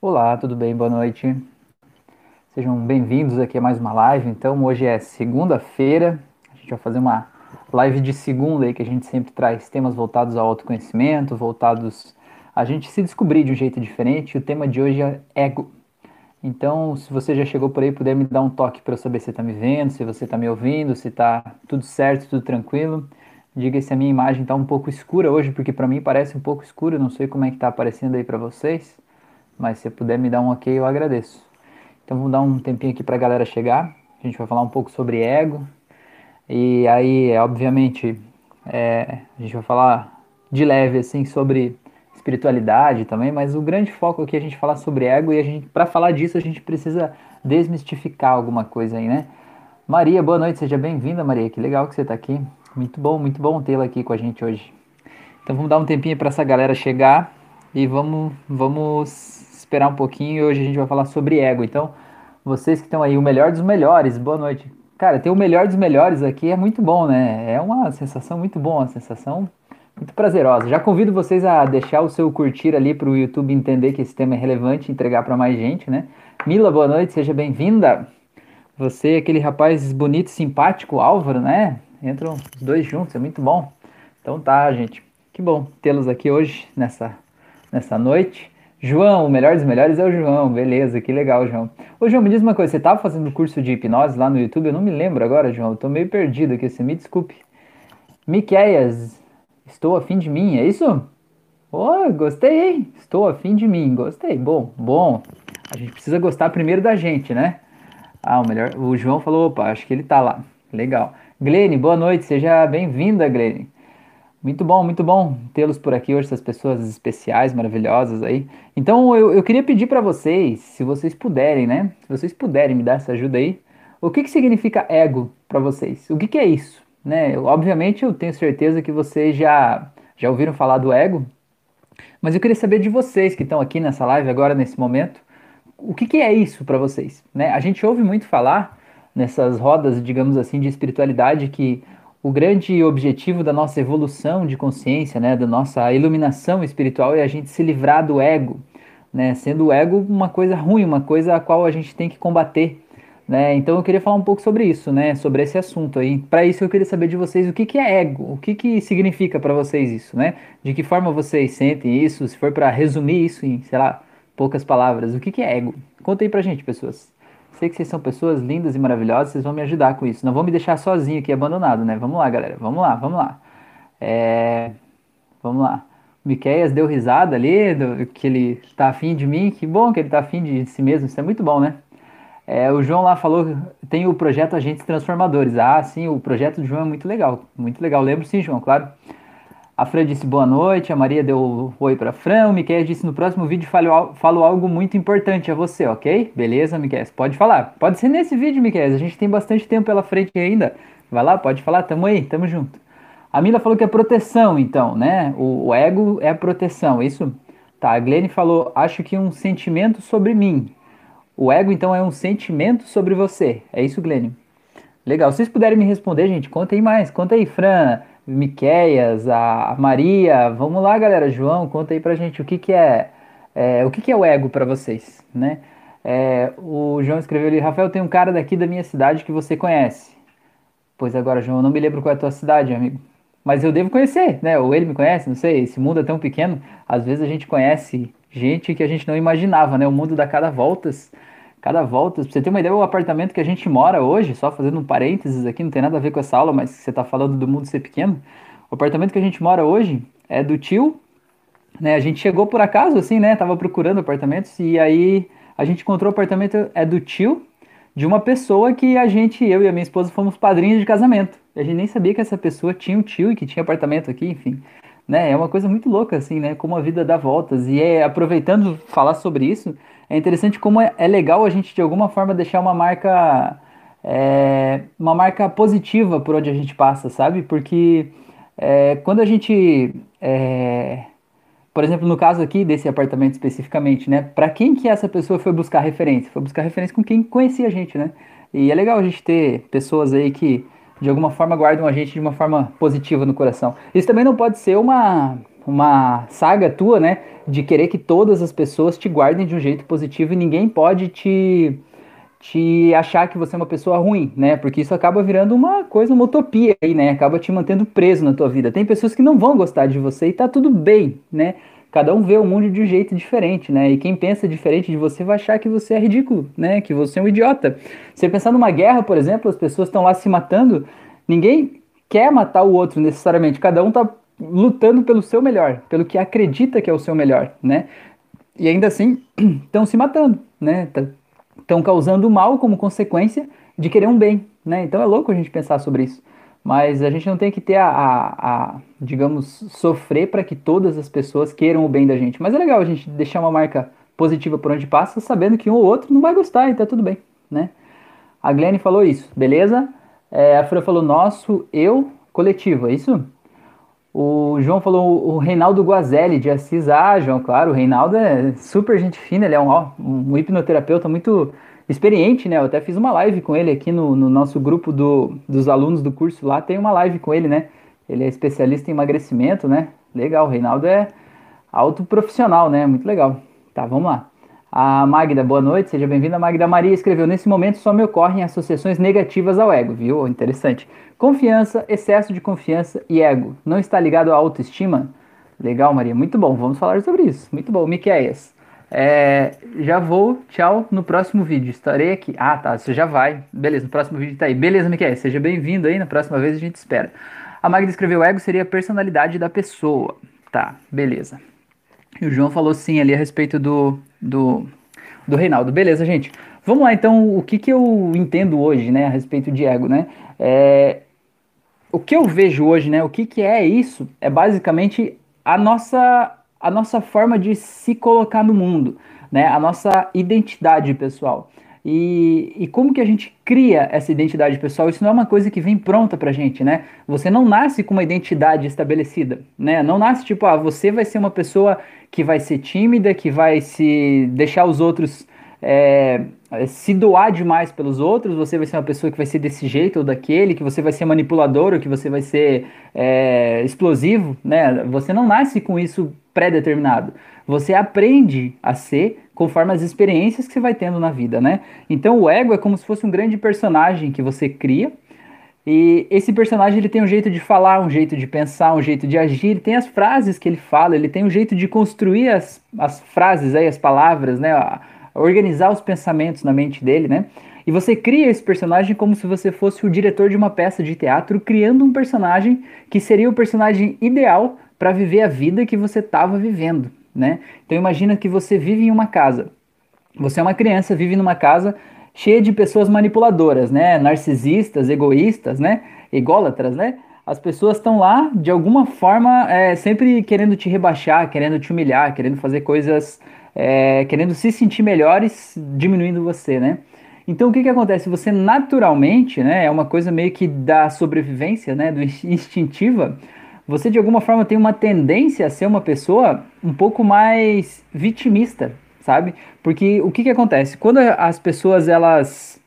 Olá, tudo bem? Boa noite. Sejam bem-vindos aqui a mais uma live. Então, hoje é segunda-feira. A gente vai fazer uma live de segunda aí que a gente sempre traz temas voltados ao autoconhecimento, voltados a gente se descobrir de um jeito diferente. O tema de hoje é ego. Então, se você já chegou por aí, puder me dar um toque para eu saber se você está me vendo, se você está me ouvindo, se está tudo certo, tudo tranquilo. Diga se a minha imagem está um pouco escura hoje, porque para mim parece um pouco escura. Não sei como é que está aparecendo aí para vocês, mas se puder me dar um ok, eu agradeço. Então, vamos dar um tempinho aqui para a galera chegar. A gente vai falar um pouco sobre ego. E aí, obviamente, é, a gente vai falar de leve assim sobre espiritualidade também, mas o grande foco aqui é a gente falar sobre ego e a gente, para falar disso, a gente precisa desmistificar alguma coisa aí, né? Maria, boa noite, seja bem-vinda, Maria. Que legal que você está aqui. Muito bom, muito bom tê-la aqui com a gente hoje. Então vamos dar um tempinho para essa galera chegar e vamos, vamos esperar um pouquinho. E hoje a gente vai falar sobre ego. Então, vocês que estão aí, o melhor dos melhores, boa noite. Cara, ter o melhor dos melhores aqui é muito bom, né? É uma sensação muito boa, uma sensação muito prazerosa. Já convido vocês a deixar o seu curtir ali para o YouTube entender que esse tema é relevante e entregar para mais gente, né? Mila, boa noite, seja bem-vinda. Você, aquele rapaz bonito, simpático, Álvaro, né? Entram os dois juntos, é muito bom. Então tá, gente. Que bom tê-los aqui hoje, nessa, nessa noite. João, o melhor dos melhores é o João, beleza, que legal, João. Ô, João, me diz uma coisa, você estava fazendo curso de hipnose lá no YouTube? Eu não me lembro agora, João, eu tô meio perdido aqui, você me desculpe. Miqueias, Estou afim de mim, é isso? Oh, gostei, hein? Estou afim de mim, gostei. Bom, bom. A gente precisa gostar primeiro da gente, né? Ah, o melhor. O João falou, opa, acho que ele tá lá. Legal. Glene, boa noite, seja bem-vinda, Glene. Muito bom, muito bom tê-los por aqui hoje, essas pessoas especiais, maravilhosas aí. Então eu, eu queria pedir para vocês, se vocês puderem, né? Se vocês puderem me dar essa ajuda aí, o que, que significa ego para vocês? O que, que é isso? Né? Eu, obviamente eu tenho certeza que vocês já, já ouviram falar do ego, mas eu queria saber de vocês que estão aqui nessa live agora, nesse momento, o que, que é isso para vocês? Né? A gente ouve muito falar nessas rodas, digamos assim, de espiritualidade que o grande objetivo da nossa evolução de consciência, né, da nossa iluminação espiritual é a gente se livrar do ego, né, sendo o ego uma coisa ruim, uma coisa a qual a gente tem que combater. Né? Então eu queria falar um pouco sobre isso, né? Sobre esse assunto aí. Para isso eu queria saber de vocês o que, que é ego, o que, que significa para vocês isso, né? De que forma vocês sentem isso? Se for para resumir isso em, sei lá, poucas palavras, o que, que é ego? Conta aí pra gente, pessoas. Sei que vocês são pessoas lindas e maravilhosas, vocês vão me ajudar com isso. Não vão me deixar sozinho aqui, abandonado, né? Vamos lá, galera. Vamos lá, vamos lá. É... Vamos lá. O Miqueias deu risada ali, do, que ele tá afim de mim. Que bom que ele tá afim de si mesmo, isso é muito bom, né? É, o João lá falou, tem o projeto Agentes Transformadores. Ah, sim, o projeto do João é muito legal, muito legal. Lembro sim, João, claro. A Fran disse boa noite, a Maria deu oi para Fran, o Miquel disse no próximo vídeo falo, falo algo muito importante a você, ok? Beleza, Miquel? Pode falar. Pode ser nesse vídeo, Miquel. A gente tem bastante tempo pela frente ainda. Vai lá, pode falar, tamo aí, tamo junto. A Mila falou que é proteção, então, né? O, o ego é proteção, é isso? Tá, a Glenn falou, acho que um sentimento sobre mim. O ego, então, é um sentimento sobre você. É isso, Glênio? Legal. Se vocês puderem me responder, gente, conta aí mais. Conta aí, Fran, Miqueias, a Maria. Vamos lá, galera. João, conta aí pra gente o que, que é, é o que, que é o ego para vocês, né? É, o João escreveu ali, Rafael, tem um cara daqui da minha cidade que você conhece. Pois agora, João, eu não me lembro qual é a tua cidade, amigo. Mas eu devo conhecer, né? Ou ele me conhece, não sei. Esse mundo é tão pequeno. Às vezes a gente conhece gente que a gente não imaginava, né? O mundo dá cada voltas cada volta. Pra você ter uma ideia, o apartamento que a gente mora hoje, só fazendo um parênteses aqui, não tem nada a ver com essa aula, mas você está falando do mundo ser pequeno. O apartamento que a gente mora hoje é do tio, né? A gente chegou por acaso, assim, né? Tava procurando apartamentos e aí a gente encontrou o apartamento é do tio de uma pessoa que a gente, eu e a minha esposa, fomos padrinhos de casamento. A gente nem sabia que essa pessoa tinha um tio e que tinha apartamento aqui, enfim. Né? É uma coisa muito louca, assim, né? Como a vida dá voltas. E é, aproveitando falar sobre isso, é interessante como é, é legal a gente de alguma forma deixar uma marca é, uma marca positiva por onde a gente passa, sabe? Porque é, quando a gente, é, por exemplo, no caso aqui desse apartamento especificamente, né? Para quem que essa pessoa foi buscar referência? Foi buscar referência com quem conhecia a gente, né? E é legal a gente ter pessoas aí que de alguma forma guardam a gente de uma forma positiva no coração. Isso também não pode ser uma uma saga tua, né? De querer que todas as pessoas te guardem de um jeito positivo e ninguém pode te te achar que você é uma pessoa ruim, né? Porque isso acaba virando uma coisa, uma utopia aí, né? Acaba te mantendo preso na tua vida. Tem pessoas que não vão gostar de você e tá tudo bem, né? Cada um vê o mundo de um jeito diferente, né? E quem pensa diferente de você vai achar que você é ridículo, né? Que você é um idiota. Você pensar numa guerra, por exemplo, as pessoas estão lá se matando, ninguém quer matar o outro necessariamente. Cada um tá lutando pelo seu melhor, pelo que acredita que é o seu melhor, né? E ainda assim estão se matando, né? Estão causando mal como consequência de querer um bem, né? Então é louco a gente pensar sobre isso. Mas a gente não tem que ter a, a, a digamos, sofrer para que todas as pessoas queiram o bem da gente. Mas é legal a gente deixar uma marca positiva por onde passa, sabendo que um ou outro não vai gostar e tá tudo bem, né? A Glenn falou isso, beleza? É, a Fran falou nosso, eu, coletivo, é isso? O João falou o Reinaldo Guazelli de Assis. Ah, João, claro, o Reinaldo é super gente fina, ele é um, um hipnoterapeuta muito experiente, né? Eu até fiz uma live com ele aqui no, no nosso grupo do, dos alunos do curso lá. Tem uma live com ele, né? Ele é especialista em emagrecimento, né? Legal, o Reinaldo é alto profissional, né? Muito legal. Tá, vamos lá. A Magda, boa noite, seja bem-vinda. Magda Maria escreveu: Nesse momento só me ocorrem associações negativas ao ego, viu? Interessante. Confiança, excesso de confiança e ego. Não está ligado à autoestima? Legal, Maria, muito bom. Vamos falar sobre isso. Muito bom. Miqueias. É, já vou, tchau, no próximo vídeo. Estarei aqui. Ah, tá, você já vai. Beleza, no próximo vídeo tá aí. Beleza, Miquel, seja bem-vindo aí. Na próxima vez a gente espera. A Magda escreveu: ego seria a personalidade da pessoa. Tá, beleza. E o João falou sim ali a respeito do, do, do Reinaldo. Beleza, gente. Vamos lá, então, o que, que eu entendo hoje, né, a respeito de ego, né? É, o que eu vejo hoje, né, o que, que é isso, é basicamente a nossa a nossa forma de se colocar no mundo, né? A nossa identidade pessoal. E, e, como que a gente cria essa identidade pessoal? Isso não é uma coisa que vem pronta pra gente, né? Você não nasce com uma identidade estabelecida, né? Não nasce tipo, ah, você vai ser uma pessoa que vai ser tímida, que vai se deixar os outros é, se doar demais pelos outros, você vai ser uma pessoa que vai ser desse jeito ou daquele, que você vai ser manipulador ou que você vai ser é, explosivo, né? Você não nasce com isso pré-determinado. Você aprende a ser conforme as experiências que você vai tendo na vida, né? Então o ego é como se fosse um grande personagem que você cria. E esse personagem ele tem um jeito de falar, um jeito de pensar, um jeito de agir, ele tem as frases que ele fala, ele tem um jeito de construir as, as frases aí, as palavras, né? organizar os pensamentos na mente dele, né? E você cria esse personagem como se você fosse o diretor de uma peça de teatro, criando um personagem que seria o personagem ideal para viver a vida que você estava vivendo, né? Então imagina que você vive em uma casa. Você é uma criança, vive numa casa cheia de pessoas manipuladoras, né? Narcisistas, egoístas, né? Ególatras, né? As pessoas estão lá de alguma forma é, sempre querendo te rebaixar, querendo te humilhar, querendo fazer coisas, é, querendo se sentir melhores, diminuindo você, né? Então o que, que acontece? Você naturalmente, né? É uma coisa meio que da sobrevivência, né? Do instintiva você de alguma forma tem uma tendência a ser uma pessoa um pouco mais vitimista, sabe? Porque o que, que acontece? Quando as pessoas elas,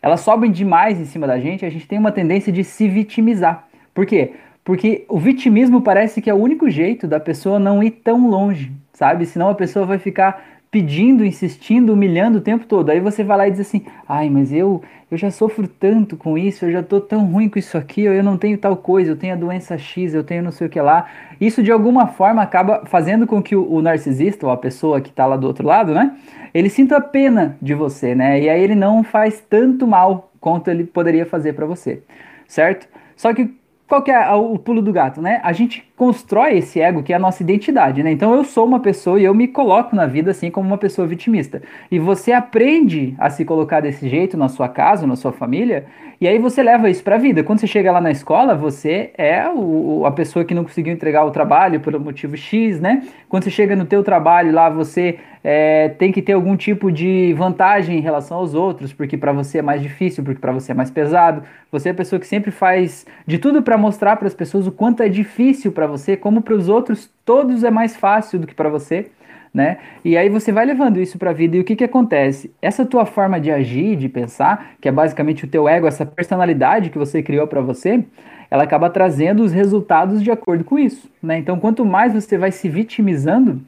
elas sobem demais em cima da gente, a gente tem uma tendência de se vitimizar. Por quê? Porque o vitimismo parece que é o único jeito da pessoa não ir tão longe, sabe? Senão a pessoa vai ficar pedindo, insistindo, humilhando o tempo todo. Aí você vai lá e diz assim: "Ai, mas eu eu já sofro tanto com isso, eu já tô tão ruim com isso aqui, eu não tenho tal coisa, eu tenho a doença X, eu tenho não sei o que lá". Isso de alguma forma acaba fazendo com que o, o narcisista ou a pessoa que tá lá do outro lado, né, ele sinta pena de você, né? E aí ele não faz tanto mal quanto ele poderia fazer para você, certo? Só que qual que é o pulo do gato, né? A gente constrói esse ego que é a nossa identidade, né? Então eu sou uma pessoa e eu me coloco na vida assim como uma pessoa vitimista. E você aprende a se colocar desse jeito na sua casa, na sua família, e aí você leva isso para a vida. Quando você chega lá na escola, você é o, a pessoa que não conseguiu entregar o trabalho por motivo X, né? Quando você chega no teu trabalho lá, você é, tem que ter algum tipo de vantagem em relação aos outros, porque para você é mais difícil, porque para você é mais pesado. Você é a pessoa que sempre faz de tudo para mostrar para as pessoas o quanto é difícil para você, como para os outros, todos é mais fácil do que para você, né? E aí você vai levando isso para a vida e o que que acontece? Essa tua forma de agir, de pensar, que é basicamente o teu ego, essa personalidade que você criou para você, ela acaba trazendo os resultados de acordo com isso, né? Então, quanto mais você vai se vitimizando,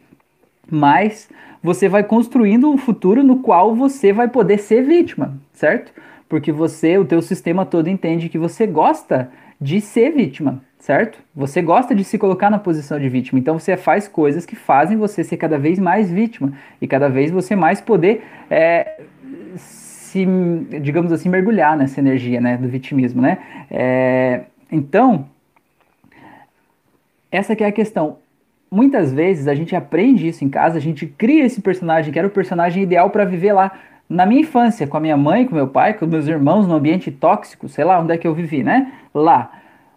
mais você vai construindo um futuro no qual você vai poder ser vítima, certo? Porque você, o teu sistema todo entende que você gosta de ser vítima, certo? Você gosta de se colocar na posição de vítima, então você faz coisas que fazem você ser cada vez mais vítima e cada vez você mais poder é, se, digamos assim, mergulhar nessa energia, né, do vitimismo, né? É, então, essa é a questão. Muitas vezes a gente aprende isso em casa, a gente cria esse personagem que era o personagem ideal para viver lá na minha infância, com a minha mãe, com meu pai, com meus irmãos, no ambiente tóxico, sei lá onde é que eu vivi, né? Lá.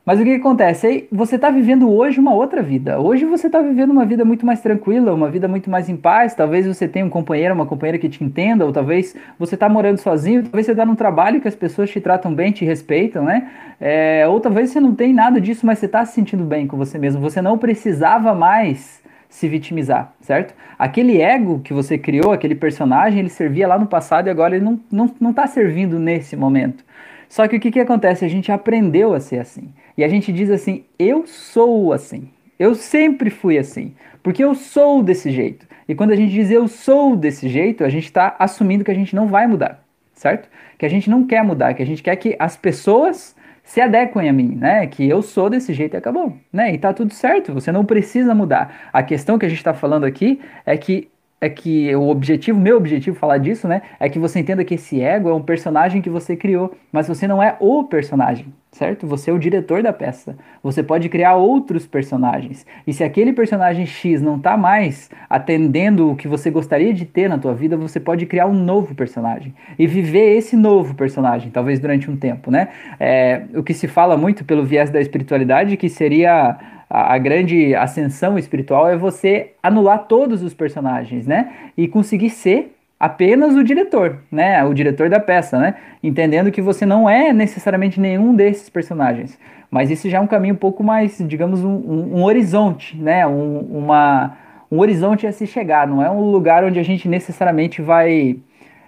Mas o que, acontece? Aí você está vivendo hoje uma outra vida. Hoje você está vivendo uma vida muito mais tranquila, uma vida muito mais em paz. Talvez você tenha um companheiro, uma companheira que te entenda, ou talvez você está morando sozinho, talvez você está num trabalho que as pessoas te tratam bem, te respeitam, né? É, ou talvez você não tem nada disso, mas você está se sentindo bem com você mesmo. Você não precisava mais se vitimizar, certo? Aquele ego que você criou, aquele personagem, ele servia lá no passado e agora ele não, não, não tá servindo nesse momento. Só que o que, que acontece? A gente aprendeu a ser assim. E a gente diz assim: eu sou assim. Eu sempre fui assim. Porque eu sou desse jeito. E quando a gente diz eu sou desse jeito, a gente está assumindo que a gente não vai mudar, certo? Que a gente não quer mudar, que a gente quer que as pessoas se adequem a mim, né? Que eu sou desse jeito e acabou, né? E tá tudo certo, você não precisa mudar. A questão que a gente está falando aqui é que é que o objetivo, meu objetivo falar disso, né, é que você entenda que esse ego é um personagem que você criou, mas você não é o personagem, certo? Você é o diretor da peça. Você pode criar outros personagens. E se aquele personagem X não está mais atendendo o que você gostaria de ter na tua vida, você pode criar um novo personagem e viver esse novo personagem, talvez durante um tempo, né? É, o que se fala muito pelo viés da espiritualidade que seria a, grande ascensão espiritual é você anular todos os personagens, né? E conseguir ser apenas o diretor, né? O diretor da peça, né? Entendendo que você não é necessariamente nenhum desses personagens. Mas isso já é um caminho um pouco mais, digamos, um, um, um horizonte, né? Um, uma, um horizonte a se chegar. Não é um lugar onde a gente necessariamente vai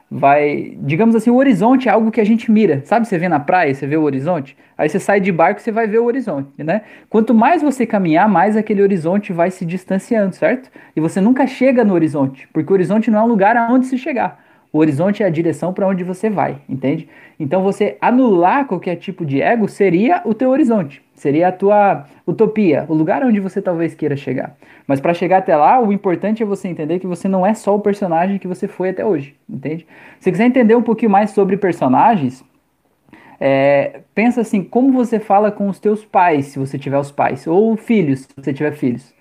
vai, digamos assim, o horizonte é algo que a gente mira. Sabe, você vê na praia, você vê o horizonte, aí você sai de barco, você vai ver o horizonte, né? Quanto mais você caminhar, mais aquele horizonte vai se distanciando, certo? E você nunca chega no horizonte, porque o horizonte não é um lugar aonde se chegar. O horizonte é a direção para onde você vai, entende? Então você anular qualquer tipo de ego seria o teu horizonte, seria a tua utopia, o lugar onde você talvez queira chegar. Mas para chegar até lá, o importante é você entender que você não é só o personagem que você foi até hoje, entende? Se quiser entender um pouquinho mais sobre personagens, é, pensa assim, como você fala com os teus pais, se você tiver os pais, ou filhos, se você tiver filhos.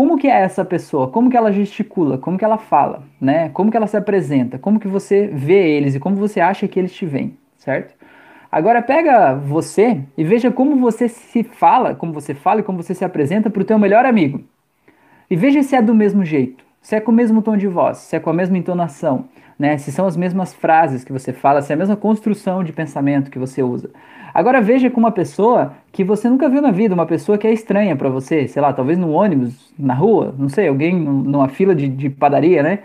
Como que é essa pessoa? Como que ela gesticula? Como que ela fala? Né? Como que ela se apresenta? Como que você vê eles e como você acha que eles te veem, certo? Agora pega você e veja como você se fala, como você fala e como você se apresenta para o teu melhor amigo. E veja se é do mesmo jeito, se é com o mesmo tom de voz, se é com a mesma entonação, né? Se são as mesmas frases que você fala, se é a mesma construção de pensamento que você usa. Agora veja com uma pessoa que você nunca viu na vida, uma pessoa que é estranha para você, sei lá, talvez no ônibus, na rua, não sei, alguém numa fila de, de padaria, né?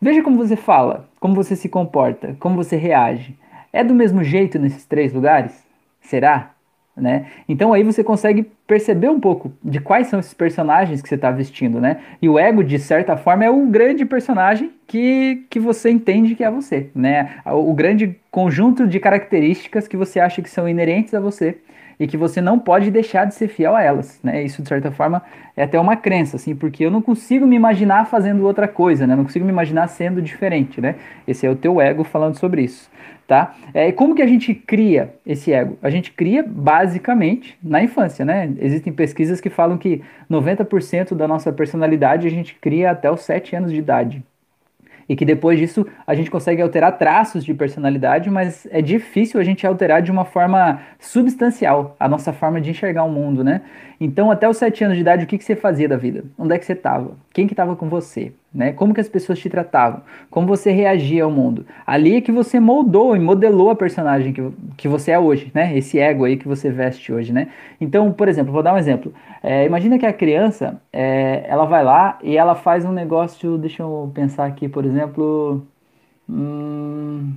Veja como você fala, como você se comporta, como você reage. É do mesmo jeito nesses três lugares? Será? Né? Então aí você consegue perceber um pouco de quais são esses personagens que você está vestindo, né? E o ego, de certa forma, é o grande personagem que, que você entende que é você, né? O grande conjunto de características que você acha que são inerentes a você e que você não pode deixar de ser fiel a elas, né? Isso de certa forma é até uma crença, assim, porque eu não consigo me imaginar fazendo outra coisa, né? Não consigo me imaginar sendo diferente, né? Esse é o teu ego falando sobre isso, tá? É, como que a gente cria esse ego? A gente cria basicamente na infância, né? Existem pesquisas que falam que 90% da nossa personalidade a gente cria até os 7 anos de idade e que depois disso a gente consegue alterar traços de personalidade, mas é difícil a gente alterar de uma forma substancial a nossa forma de enxergar o mundo, né? Então, até os sete anos de idade, o que, que você fazia da vida? Onde é que você estava? Quem que estava com você? Né? Como que as pessoas te tratavam? Como você reagia ao mundo? Ali é que você moldou e modelou a personagem que, que você é hoje, né? Esse ego aí que você veste hoje, né? Então, por exemplo, vou dar um exemplo. É, imagina que a criança, é, ela vai lá e ela faz um negócio, deixa eu pensar aqui, por exemplo... Hum,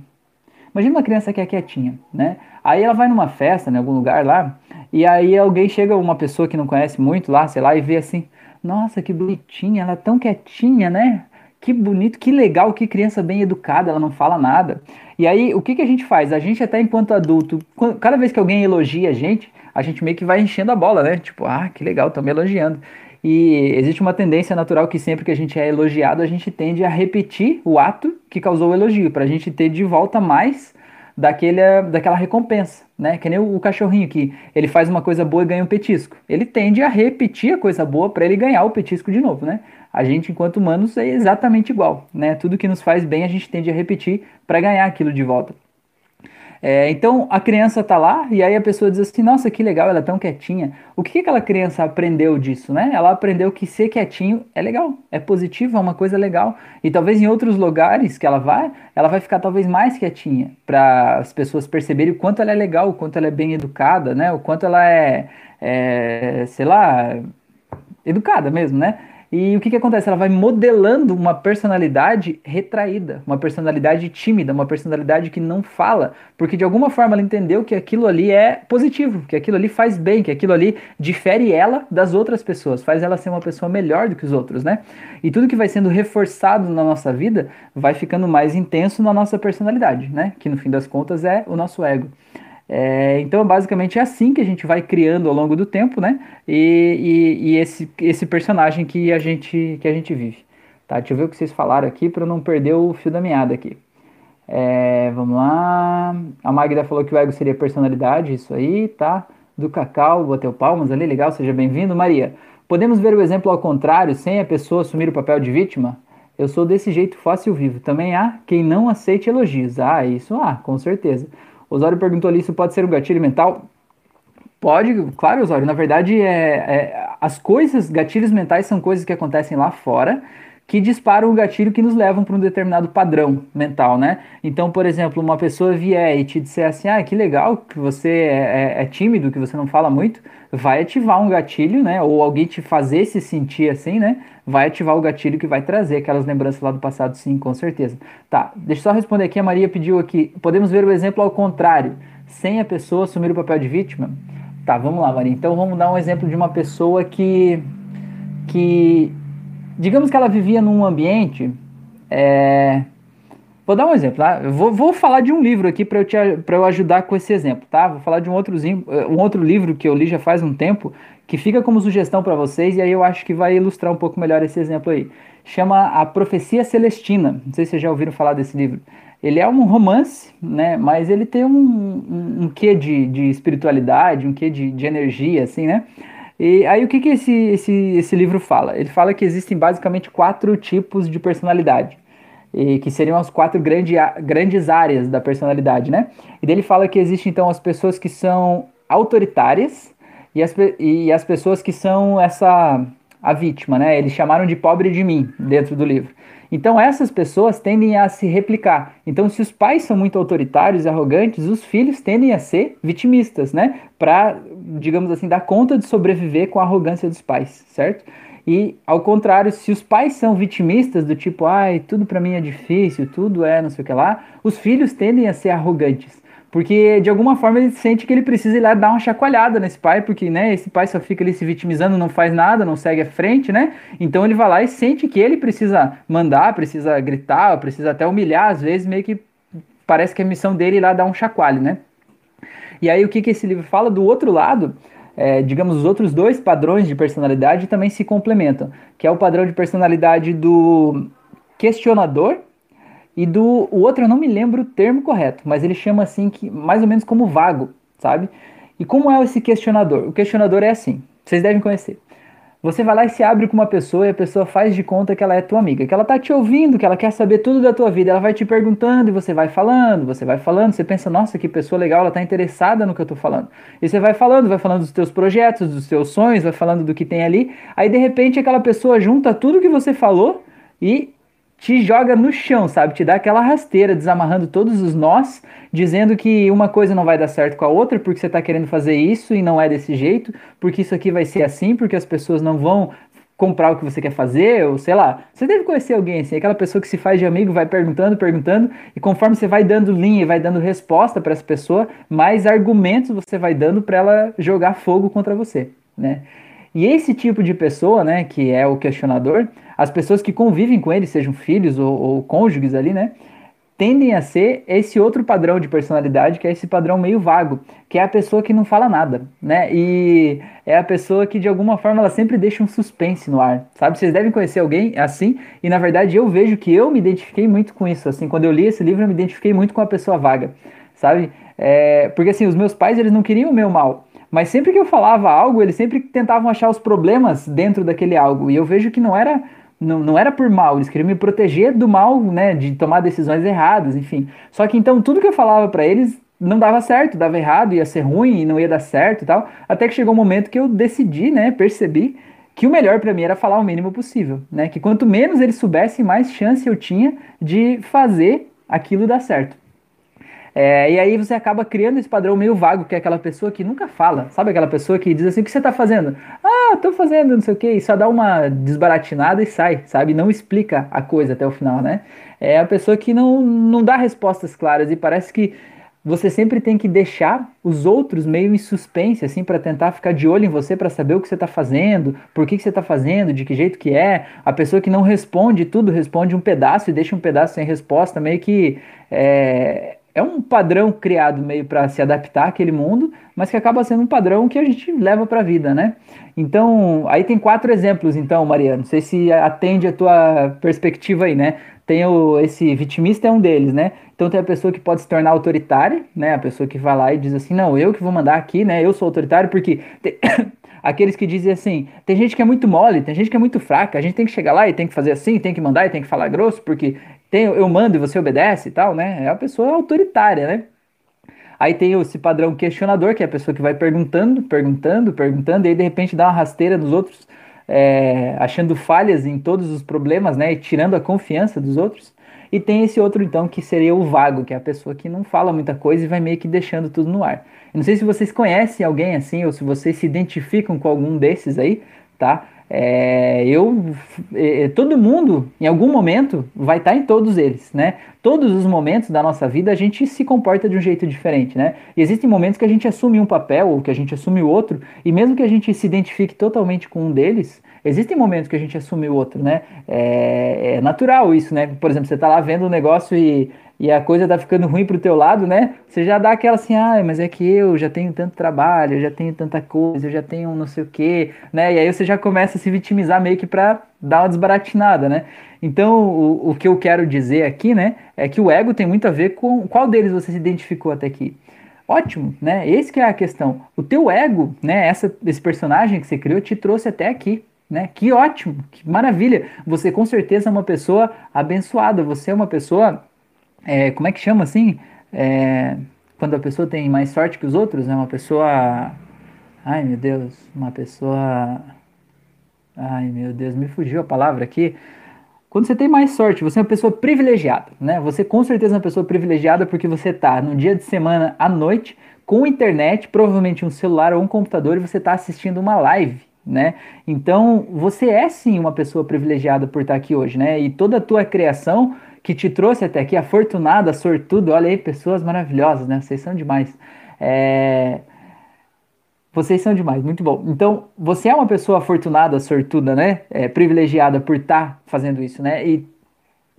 imagina uma criança que é quietinha, né? Aí ela vai numa festa, em algum lugar lá, e aí alguém chega, uma pessoa que não conhece muito lá, sei lá, e vê assim, nossa, que bonitinha, ela é tão quietinha, né? Que bonito, que legal, que criança bem educada, ela não fala nada. E aí, o que, que a gente faz? A gente, até enquanto adulto, cada vez que alguém elogia a gente, a gente meio que vai enchendo a bola, né? Tipo, ah, que legal, estão me elogiando. E existe uma tendência natural que sempre que a gente é elogiado, a gente tende a repetir o ato que causou o elogio, para a gente ter de volta mais daquele, daquela recompensa, né? Que nem o, o, cachorrinho que ele faz uma coisa boa e ganha um petisco. Ele tende a repetir a coisa boa para ele ganhar o petisco de novo, né? A gente, enquanto humanos, é exatamente igual, né? Tudo que nos faz bem a gente tende a repetir para ganhar aquilo de volta. É, então a criança tá lá e aí a pessoa diz assim: Nossa, que legal, ela é tão quietinha. O que, que aquela criança aprendeu disso, né? Ela aprendeu que ser quietinho é legal, é positivo, é uma coisa legal. E talvez em outros lugares que ela vai, ela vai ficar talvez mais quietinha para as pessoas perceberem o quanto ela é legal, o quanto ela é bem educada, né? O quanto ela é, é sei lá, educada mesmo, né? E o que, que acontece? Ela vai modelando uma personalidade retraída, uma personalidade tímida, uma personalidade que não fala, porque de alguma forma ela entendeu que aquilo ali é positivo, que aquilo ali faz bem, que aquilo ali difere ela das outras pessoas, faz ela ser uma pessoa melhor do que os outros, né? E tudo que vai sendo reforçado na nossa vida vai ficando mais intenso na nossa personalidade, né? Que no fim das contas é o nosso ego. É, então, basicamente é assim que a gente vai criando ao longo do tempo, né? E, e, e, esse, esse personagem que a gente, que a gente vive. Tá, deixa eu ver o que vocês falaram aqui para não perder o fio da meada aqui. É, vamos lá. A Magda falou que o ego seria personalidade, isso aí, tá? Do Cacau, bateu palmas ali, legal, seja bem-vindo. Maria, podemos ver o exemplo ao contrário, sem a pessoa assumir o papel de vítima? Eu sou desse jeito fácil vivo. Também há quem não aceite elogios. Ah, isso há, com certeza. Osório perguntou ali se pode ser um gatilho mental. Pode, claro, Osório. Na verdade, é, é, as coisas, gatilhos mentais são coisas que acontecem lá fora que disparam o gatilho que nos levam para um determinado padrão mental, né? Então, por exemplo, uma pessoa vier e te disser assim, ah, que legal que você é, é, é tímido, que você não fala muito, vai ativar um gatilho, né? Ou alguém te fazer se sentir assim, né? Vai ativar o gatilho que vai trazer aquelas lembranças lá do passado, sim, com certeza. Tá, deixa eu só responder aqui, a Maria pediu aqui, podemos ver o exemplo ao contrário, sem a pessoa assumir o papel de vítima? Tá, vamos lá, Maria. Então vamos dar um exemplo de uma pessoa que que digamos que ela vivia num ambiente. É... Vou dar um exemplo, tá? Eu vou, vou falar de um livro aqui para eu, te, eu ajudar com esse exemplo, tá? Vou falar de um outro, um outro livro que eu li já faz um tempo, que fica como sugestão para vocês, e aí eu acho que vai ilustrar um pouco melhor esse exemplo aí. Chama A Profecia Celestina. Não sei se vocês já ouviram falar desse livro. Ele é um romance, né? Mas ele tem um, um, um quê de, de espiritualidade, um quê de, de energia, assim, né? E aí o que, que esse, esse, esse livro fala? Ele fala que existem basicamente quatro tipos de personalidade. E que seriam as quatro grande, grandes áreas da personalidade, né? E dele fala que existem então as pessoas que são autoritárias e as, e as pessoas que são essa a vítima, né? Eles chamaram de pobre de mim dentro do livro. Então essas pessoas tendem a se replicar. Então se os pais são muito autoritários e arrogantes, os filhos tendem a ser vitimistas, né? Para, digamos assim, dar conta de sobreviver com a arrogância dos pais, certo? E ao contrário, se os pais são vitimistas do tipo, ai, tudo para mim é difícil, tudo é não sei o que lá, os filhos tendem a ser arrogantes. Porque de alguma forma ele sente que ele precisa ir lá dar uma chacoalhada nesse pai, porque né, esse pai só fica ali se vitimizando, não faz nada, não segue à frente, né? Então ele vai lá e sente que ele precisa mandar, precisa gritar, precisa até humilhar, às vezes meio que parece que a missão dele é ir lá dar um chacoalho, né? E aí o que, que esse livro fala? Do outro lado, é, digamos, os outros dois padrões de personalidade também se complementam, que é o padrão de personalidade do questionador e do o outro eu não me lembro o termo correto, mas ele chama assim que mais ou menos como vago, sabe? E como é esse questionador? O questionador é assim, vocês devem conhecer. Você vai lá e se abre com uma pessoa e a pessoa faz de conta que ela é tua amiga, que ela tá te ouvindo, que ela quer saber tudo da tua vida, ela vai te perguntando e você vai falando, você vai falando, você pensa, nossa, que pessoa legal, ela tá interessada no que eu tô falando. E você vai falando, vai falando dos teus projetos, dos teus sonhos, vai falando do que tem ali, aí de repente aquela pessoa junta tudo que você falou e te joga no chão, sabe? Te dá aquela rasteira, desamarrando todos os nós, dizendo que uma coisa não vai dar certo com a outra, porque você está querendo fazer isso e não é desse jeito, porque isso aqui vai ser assim, porque as pessoas não vão comprar o que você quer fazer, ou sei lá. Você deve conhecer alguém assim, aquela pessoa que se faz de amigo, vai perguntando, perguntando, e conforme você vai dando linha e vai dando resposta para essa pessoa, mais argumentos você vai dando para ela jogar fogo contra você, né? E esse tipo de pessoa, né, que é o questionador, as pessoas que convivem com ele, sejam filhos ou, ou cônjuges ali, né, tendem a ser esse outro padrão de personalidade, que é esse padrão meio vago, que é a pessoa que não fala nada, né? E é a pessoa que de alguma forma ela sempre deixa um suspense no ar, sabe? Vocês devem conhecer alguém assim, e na verdade eu vejo que eu me identifiquei muito com isso, assim, quando eu li esse livro eu me identifiquei muito com a pessoa vaga, sabe? É, porque assim, os meus pais eles não queriam o meu mal, mas sempre que eu falava algo, eles sempre tentavam achar os problemas dentro daquele algo. E eu vejo que não era não, não era por mal, eles queriam me proteger do mal, né, de tomar decisões erradas, enfim. Só que então tudo que eu falava para eles não dava certo, dava errado, ia ser ruim e não ia dar certo e tal. Até que chegou um momento que eu decidi, né, percebi que o melhor para mim era falar o mínimo possível, né? Que quanto menos eles soubessem, mais chance eu tinha de fazer aquilo dar certo. É, e aí você acaba criando esse padrão meio vago, que é aquela pessoa que nunca fala. Sabe aquela pessoa que diz assim, o que você tá fazendo? Ah, tô fazendo não sei o que, e só dá uma desbaratinada e sai, sabe? Não explica a coisa até o final, né? É a pessoa que não, não dá respostas claras e parece que você sempre tem que deixar os outros meio em suspense, assim, para tentar ficar de olho em você, para saber o que você está fazendo, por que, que você está fazendo, de que jeito que é. A pessoa que não responde tudo, responde um pedaço e deixa um pedaço sem resposta, meio que é, é um padrão criado meio para se adaptar àquele mundo, mas que acaba sendo um padrão que a gente leva para a vida, né? Então, aí tem quatro exemplos, então, Mariano. Não sei se atende a tua perspectiva aí, né? Tem o, esse vitimista é um deles, né? Então tem a pessoa que pode se tornar autoritária, né? A pessoa que vai lá e diz assim, não, eu que vou mandar aqui, né? Eu sou autoritário porque tem... aqueles que dizem assim, tem gente que é muito mole, tem gente que é muito fraca, a gente tem que chegar lá e tem que fazer assim, tem que mandar e tem que falar grosso, porque tem, eu mando e você obedece e tal, né? É a pessoa autoritária, né? Aí tem esse padrão questionador, que é a pessoa que vai perguntando, perguntando, perguntando, e aí de repente dá uma rasteira nos outros, é, achando falhas em todos os problemas, né? E tirando a confiança dos outros. E tem esse outro, então, que seria o vago, que é a pessoa que não fala muita coisa e vai meio que deixando tudo no ar. Eu não sei se vocês conhecem alguém assim, ou se vocês se identificam com algum desses aí, tá? É, eu, é, todo mundo, em algum momento, vai estar tá em todos eles, né? Todos os momentos da nossa vida a gente se comporta de um jeito diferente, né? E existem momentos que a gente assume um papel ou que a gente assume outro, e mesmo que a gente se identifique totalmente com um deles, existem momentos que a gente assume o outro, né? É, é natural isso, né? Por exemplo, você está lá vendo um negócio e e a coisa tá ficando ruim pro teu lado, né? Você já dá aquela assim, ah, mas é que eu já tenho tanto trabalho, eu já tenho tanta coisa, eu já tenho não sei o quê, né? E aí você já começa a se vitimizar meio que pra dar uma desbaratinada, né? Então, o, o que eu quero dizer aqui, né, é que o ego tem muito a ver com qual deles você se identificou até aqui. Ótimo, né? Esse que é a questão. O teu ego, né, essa, esse personagem que você criou te trouxe até aqui, né? Que ótimo, que maravilha. Você com certeza é uma pessoa abençoada, você é uma pessoa é, como é que chama assim? É, quando a pessoa tem mais sorte que os outros, né? Uma pessoa. Ai meu Deus, uma pessoa. Ai meu Deus, me fugiu a palavra aqui. Quando você tem mais sorte, você é uma pessoa privilegiada, né? Você com certeza é uma pessoa privilegiada porque você tá no dia de semana à noite com internet, provavelmente um celular ou um computador e você está assistindo uma live, né? Então, você é sim uma pessoa privilegiada por estar aqui hoje, né? E toda a tua criação que te trouxe até aqui, afortunada, sortudo, olha aí, pessoas maravilhosas, né? Vocês são demais. É... Vocês são demais, muito bom. Então, você é uma pessoa afortunada, sortuda, né? É, privilegiada por estar fazendo isso, né? E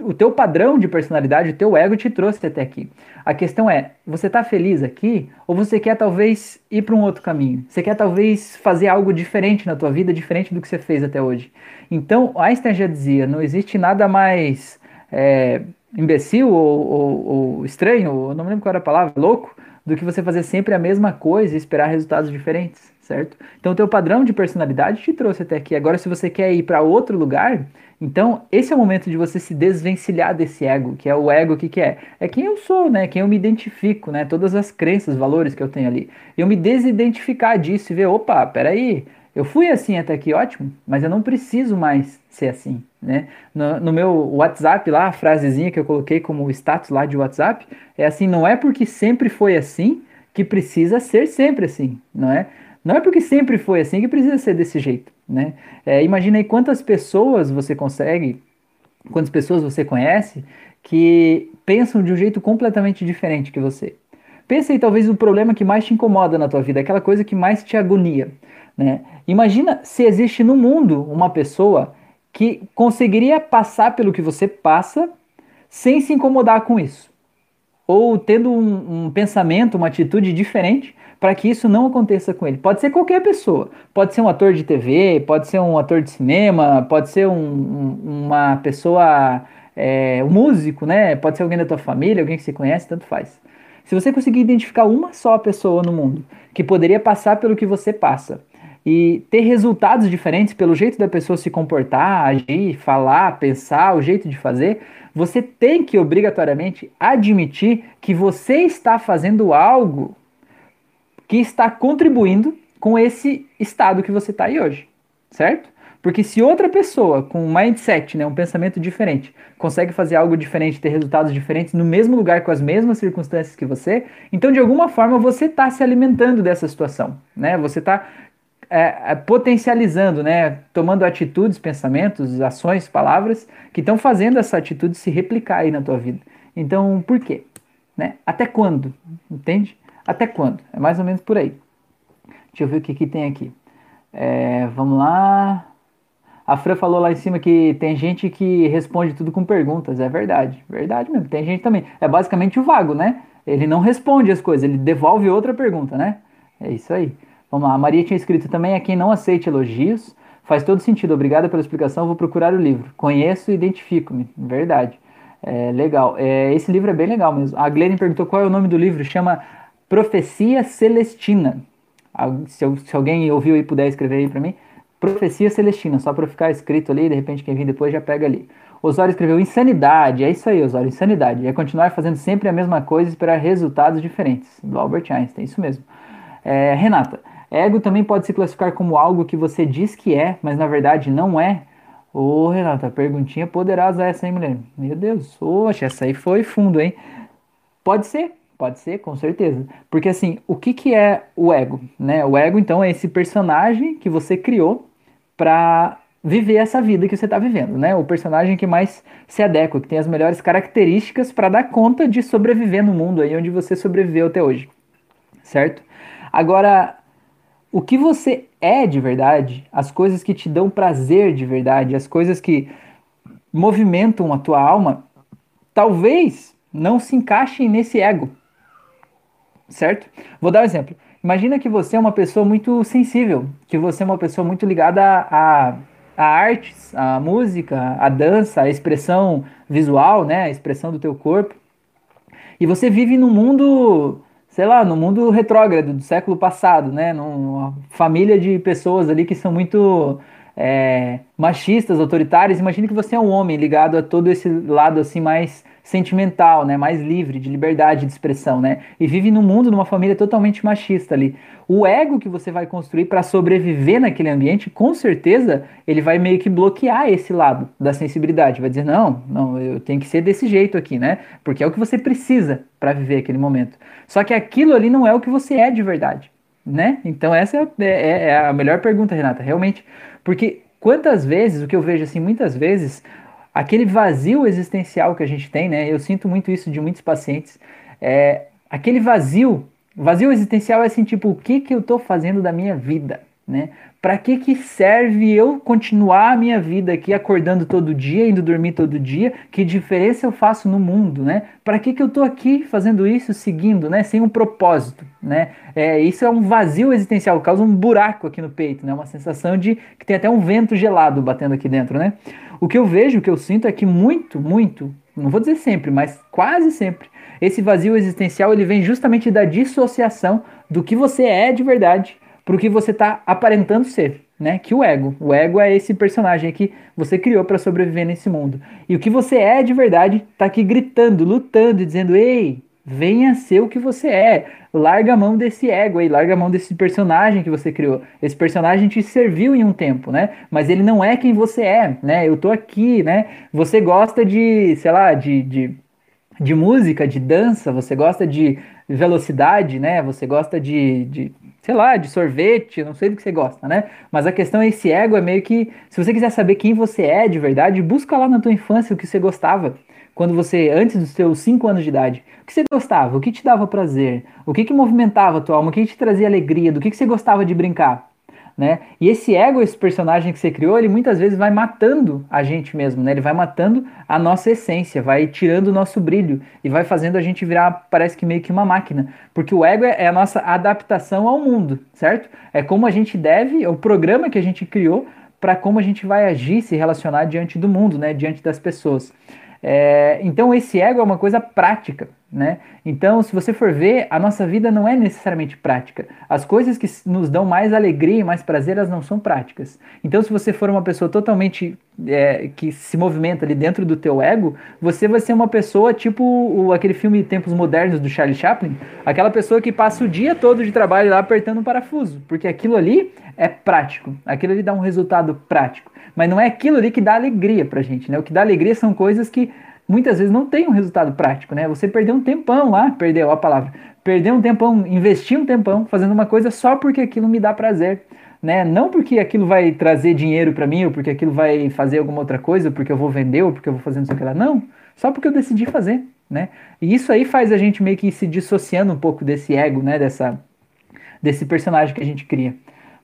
o teu padrão de personalidade, o teu ego te trouxe até aqui. A questão é, você está feliz aqui ou você quer talvez ir para um outro caminho? Você quer talvez fazer algo diferente na tua vida, diferente do que você fez até hoje? Então, Einstein já dizia, não existe nada mais é, imbecil ou, ou, ou estranho, ou não me lembro qual era a palavra, louco, do que você fazer sempre a mesma coisa e esperar resultados diferentes, certo? Então, o teu padrão de personalidade te trouxe até aqui. Agora, se você quer ir para outro lugar, então esse é o momento de você se desvencilhar desse ego, que é o ego que, que é? É quem eu sou, né? Quem eu me identifico, né? Todas as crenças, valores que eu tenho ali. Eu me desidentificar disso e ver, opa, peraí, eu fui assim até aqui, ótimo, mas eu não preciso mais ser assim, né? No, no, meu WhatsApp lá, a frasezinha que eu coloquei como status lá de WhatsApp, é assim, não é porque sempre foi assim que precisa ser sempre assim, não é? Não é porque sempre foi assim que precisa ser desse jeito, né? É, imagina aí quantas pessoas você consegue, quantas pessoas você conhece que pensam de um jeito completamente diferente que você. Pensa aí talvez o problema que mais te incomoda na tua vida, aquela coisa que mais te agonia, né? Imagina se existe no mundo uma pessoa que conseguiria passar pelo que você passa sem se incomodar com isso. Ou tendo um, um pensamento, uma atitude diferente para que isso não aconteça com ele. Pode ser qualquer pessoa, pode ser um ator de TV, pode ser um ator de cinema, pode ser um, um, uma pessoa, é, um músico, né? Pode ser alguém da tua família, alguém que você conhece, tanto faz. Se você conseguir identificar uma só pessoa no mundo que poderia passar pelo que você passa e ter resultados diferentes pelo jeito da pessoa se comportar, agir, falar, pensar, o jeito de fazer, você tem que obrigatoriamente admitir que você está fazendo algo que está contribuindo com esse estado que você está aí hoje, certo? Porque se outra pessoa com um mindset, né, um pensamento diferente, consegue fazer algo diferente, ter resultados diferentes no mesmo lugar com as mesmas circunstâncias que você, então de alguma forma você está se alimentando dessa situação, né? Você está é, é, potencializando, né, tomando atitudes, pensamentos, ações, palavras que estão fazendo essa atitude se replicar aí na tua vida. Então, por quê? Né? Até quando? Entende? Até quando? É mais ou menos por aí. Deixa eu ver o que, que tem aqui. É, vamos lá. A Fran falou lá em cima que tem gente que responde tudo com perguntas. É verdade, verdade mesmo. Tem gente também. É basicamente o vago, né? Ele não responde as coisas, ele devolve outra pergunta, né? É isso aí. Vamos lá. A Maria tinha escrito também: a quem não aceite elogios. Faz todo sentido. Obrigada pela explicação. Vou procurar o livro. Conheço e identifico-me. Verdade. É, legal. É, esse livro é bem legal mesmo. A Glenn perguntou qual é o nome do livro. Chama Profecia Celestina. Se, se alguém ouviu e puder escrever aí para mim. Profecia Celestina, só para ficar escrito ali, de repente quem vir depois já pega ali. Osório escreveu insanidade, é isso aí, Osório, insanidade. É continuar fazendo sempre a mesma coisa e esperar resultados diferentes. Do Albert Einstein, isso mesmo. É, Renata, ego também pode se classificar como algo que você diz que é, mas na verdade não é. Ô, Renata, perguntinha poderosa essa, hein, mulher? Meu Deus, oxe, essa aí foi fundo, hein? Pode ser, Pode ser, com certeza. Porque assim, o que, que é o ego? Né? O ego, então, é esse personagem que você criou para viver essa vida que você está vivendo, né? O personagem que mais se adequa, que tem as melhores características para dar conta de sobreviver no mundo aí onde você sobreviveu até hoje, certo? Agora, o que você é de verdade, as coisas que te dão prazer de verdade, as coisas que movimentam a tua alma, talvez não se encaixem nesse ego certo? Vou dar um exemplo. Imagina que você é uma pessoa muito sensível, que você é uma pessoa muito ligada a, a artes, a música, a dança, a expressão visual, né, a expressão do teu corpo. E você vive num mundo, sei lá, no mundo retrógrado do século passado, né, numa família de pessoas ali que são muito é, machistas, autoritárias. Imagina que você é um homem ligado a todo esse lado assim mais sentimental, né, mais livre, de liberdade de expressão, né, e vive num mundo, numa família totalmente machista ali. O ego que você vai construir para sobreviver naquele ambiente, com certeza, ele vai meio que bloquear esse lado da sensibilidade, vai dizer não, não, eu tenho que ser desse jeito aqui, né, porque é o que você precisa para viver aquele momento. Só que aquilo ali não é o que você é de verdade, né? Então essa é, é, é a melhor pergunta, Renata, realmente, porque quantas vezes, o que eu vejo assim, muitas vezes, aquele vazio existencial que a gente tem, né? Eu sinto muito isso de muitos pacientes. É, aquele vazio, vazio existencial é assim, tipo, o que que eu estou fazendo da minha vida, né? Para que que serve eu continuar a minha vida aqui acordando todo dia, indo dormir todo dia? Que diferença eu faço no mundo, né? Para que que eu estou aqui fazendo isso, seguindo, né? Sem um propósito, né? É, isso é um vazio existencial, causa um buraco aqui no peito, né? Uma sensação de que tem até um vento gelado batendo aqui dentro, né? O que eu vejo, o que eu sinto é que muito, muito, não vou dizer sempre, mas quase sempre, esse vazio existencial ele vem justamente da dissociação do que você é de verdade pro que você está aparentando ser, né? Que o ego. O ego é esse personagem que você criou para sobreviver nesse mundo. E o que você é de verdade está aqui gritando, lutando, dizendo: "Ei, venha ser o que você é. Larga a mão desse ego aí, larga a mão desse personagem que você criou. Esse personagem te serviu em um tempo, né? Mas ele não é quem você é, né? Eu tô aqui, né? Você gosta de, sei lá, de, de, de música, de dança, você gosta de velocidade, né? Você gosta de, de sei lá, de sorvete, não sei do que você gosta, né? Mas a questão é esse ego é meio que, se você quiser saber quem você é de verdade, busca lá na tua infância o que você gostava quando você, antes dos seus 5 anos de idade, o que você gostava, o que te dava prazer, o que, que movimentava a tua alma, o que, te trazia alegria, do que, que você gostava de brincar, né? E esse ego, esse personagem que você criou, ele muitas vezes vai matando a gente mesmo, né? Ele vai matando a nossa essência, vai tirando o nosso brilho e vai fazendo a gente virar, parece que meio que uma máquina, porque o ego é a nossa adaptação ao mundo, certo? É como a gente deve, é o programa que a gente criou para como a gente vai agir, se relacionar diante do mundo, né? Diante das pessoas. É, então esse ego é uma coisa prática, né? Então, se você for ver, a nossa vida não é necessariamente prática. As coisas que nos dão mais alegria e mais prazer, elas não são práticas. Então, se você for uma pessoa totalmente é, que se movimenta ali dentro do teu ego, você vai ser uma pessoa tipo o, aquele filme Tempos Modernos do Charlie Chaplin, aquela pessoa que passa o dia todo de trabalho lá apertando um parafuso, porque aquilo ali é prático, aquilo ali dá um resultado prático. Mas não é aquilo ali que dá alegria pra gente, né? O que dá alegria são coisas que muitas vezes não tem um resultado prático, né? Você perdeu um tempão lá, perdeu a palavra, perdeu um tempão, investir um tempão fazendo uma coisa só porque aquilo me dá prazer, né? Não porque aquilo vai trazer dinheiro para mim, ou porque aquilo vai fazer alguma outra coisa, ou porque eu vou vender, ou porque eu vou fazer não sei o que lá. Não, só porque eu decidi fazer, né? E isso aí faz a gente meio que se dissociando um pouco desse ego, né? Dessa, desse personagem que a gente cria.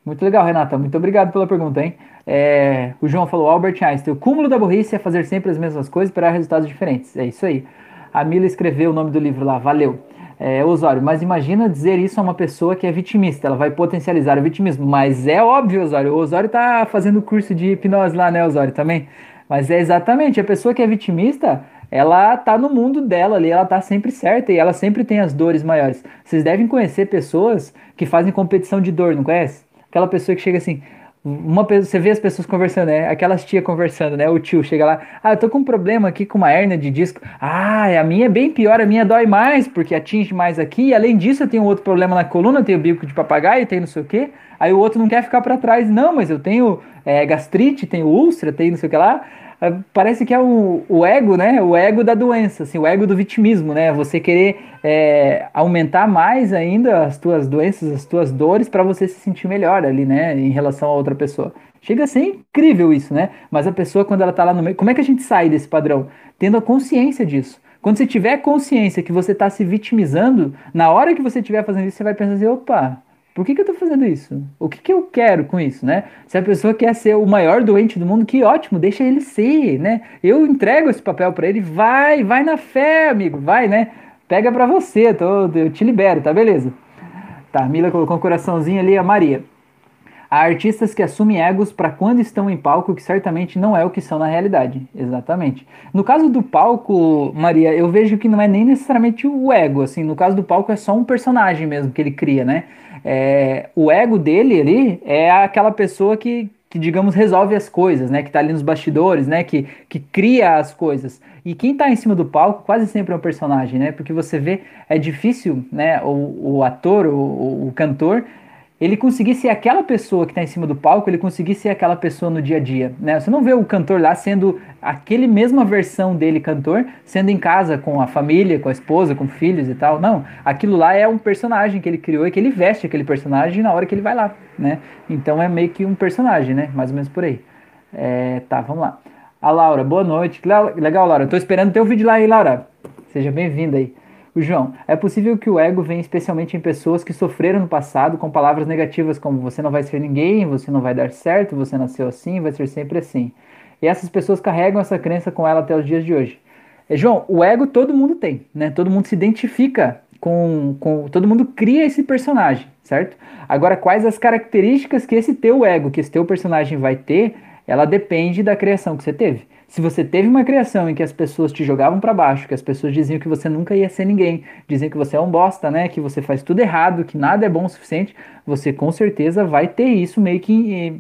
Muito legal, Renata. Muito obrigado pela pergunta, hein? É, o João falou, Albert Einstein, o cúmulo da burrice é fazer sempre as mesmas coisas para resultados diferentes. É isso aí. A Mila escreveu o nome do livro lá, valeu. É, Osório, mas imagina dizer isso a uma pessoa que é vitimista, ela vai potencializar o vitimismo. Mas é óbvio, Osório, o Osório tá fazendo curso de hipnose lá, né, Osório, também? Mas é exatamente, a pessoa que é vitimista, ela tá no mundo dela ali, ela tá sempre certa e ela sempre tem as dores maiores. Vocês devem conhecer pessoas que fazem competição de dor, não conhece? Aquela pessoa que chega assim, uma você vê as pessoas conversando, né? Aquelas tia conversando, né? O tio chega lá, ah, eu tô com um problema aqui com uma hérnia de disco. Ah, a minha é bem pior, a minha dói mais, porque atinge mais aqui. E além disso, eu tenho outro problema na coluna, tenho bico de papagaio, tenho não sei o quê. Aí o outro não quer ficar para trás, não, mas eu tenho é, gastrite, tenho úlcera, tenho não sei o que lá. Ah, parece que é o, o, ego, né? O ego da doença, assim, o ego do vitimismo, né? Você querer é, aumentar mais ainda as tuas doenças, as tuas dores, para você se sentir melhor ali, né? Em relação a outra pessoa. Chega a ser incrível isso, né? Mas a pessoa, quando ela tá lá no meio. Como é que a gente sai desse padrão? Tendo a consciência disso. Quando você tiver consciência que você está se vitimizando, na hora que você estiver fazendo isso, você vai pensar assim: opa, por que, que eu estou fazendo isso? O que, que eu quero com isso, né? Se a pessoa quer ser o maior doente do mundo, que ótimo, deixa ele ser, né? Eu entrego esse papel para ele, vai, vai na fé, amigo, vai, né? Pega para você, tô, eu te libero, tá beleza? Tá, Mila colocou um coraçãozinho ali, a Maria. Há artistas que assumem egos para quando estão em palco, que certamente não é o que são na realidade. Exatamente. No caso do palco, Maria, eu vejo que não é nem necessariamente o ego. Assim, no caso do palco é só um personagem mesmo que ele cria, né? É, o ego dele ali é aquela pessoa que, que, digamos, resolve as coisas, né? Que tá ali nos bastidores, né? Que, que cria as coisas. E quem tá em cima do palco quase sempre é um personagem, né? Porque você vê, é difícil, né? O, o ator, o, o cantor, ele conseguir ser aquela pessoa que está em cima do palco, ele conseguir ser aquela pessoa no dia a dia, né? Você não vê o cantor lá sendo aquele mesma versão dele cantor, sendo em casa com a família, com a esposa, com filhos e tal. Não, aquilo lá é um personagem que ele criou e que ele veste aquele personagem na hora que ele vai lá, né? Então é meio que um personagem, né? Mais ou menos por aí. É, tá, vamos lá. A Laura, boa noite. Legal, Laura. Tô esperando teu vídeo lá aí, Laura. Seja bem-vinda aí. O João, é possível que o ego venha especialmente em pessoas que sofreram no passado com palavras negativas como você não vai ser ninguém, você não vai dar certo, você nasceu assim, vai ser sempre assim. E essas pessoas carregam essa crença com ela até os dias de hoje. E, João, o ego todo mundo tem, né? Todo mundo se identifica com, com. Todo mundo cria esse personagem, certo? Agora, quais as características que esse teu ego, que esse teu personagem vai ter, ela depende da criação que você teve. Se você teve uma criação em que as pessoas te jogavam para baixo, que as pessoas diziam que você nunca ia ser ninguém, diziam que você é um bosta, né, que você faz tudo errado, que nada é bom o suficiente, você com certeza vai ter isso meio que eh,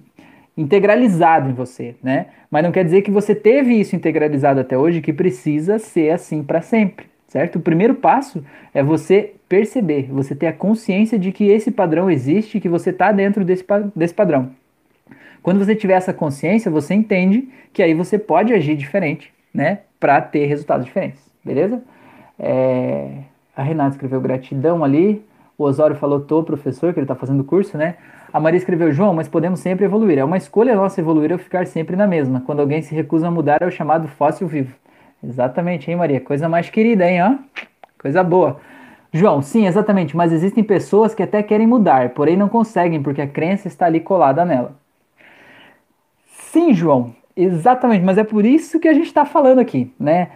integralizado em você, né? Mas não quer dizer que você teve isso integralizado até hoje que precisa ser assim para sempre, certo? O primeiro passo é você perceber, você ter a consciência de que esse padrão existe, que você está dentro desse, desse padrão. Quando você tiver essa consciência, você entende que aí você pode agir diferente, né? Para ter resultados diferentes, beleza? É... A Renata escreveu gratidão ali. O Osório falou, tô, professor, que ele está fazendo curso, né? A Maria escreveu, João, mas podemos sempre evoluir. É uma escolha nossa evoluir ou ficar sempre na mesma. Quando alguém se recusa a mudar, é o chamado fóssil vivo. Exatamente, hein, Maria? Coisa mais querida, hein, ó? Coisa boa. João, sim, exatamente, mas existem pessoas que até querem mudar, porém não conseguem porque a crença está ali colada nela. Sim, João, exatamente, mas é por isso que a gente está falando aqui, né?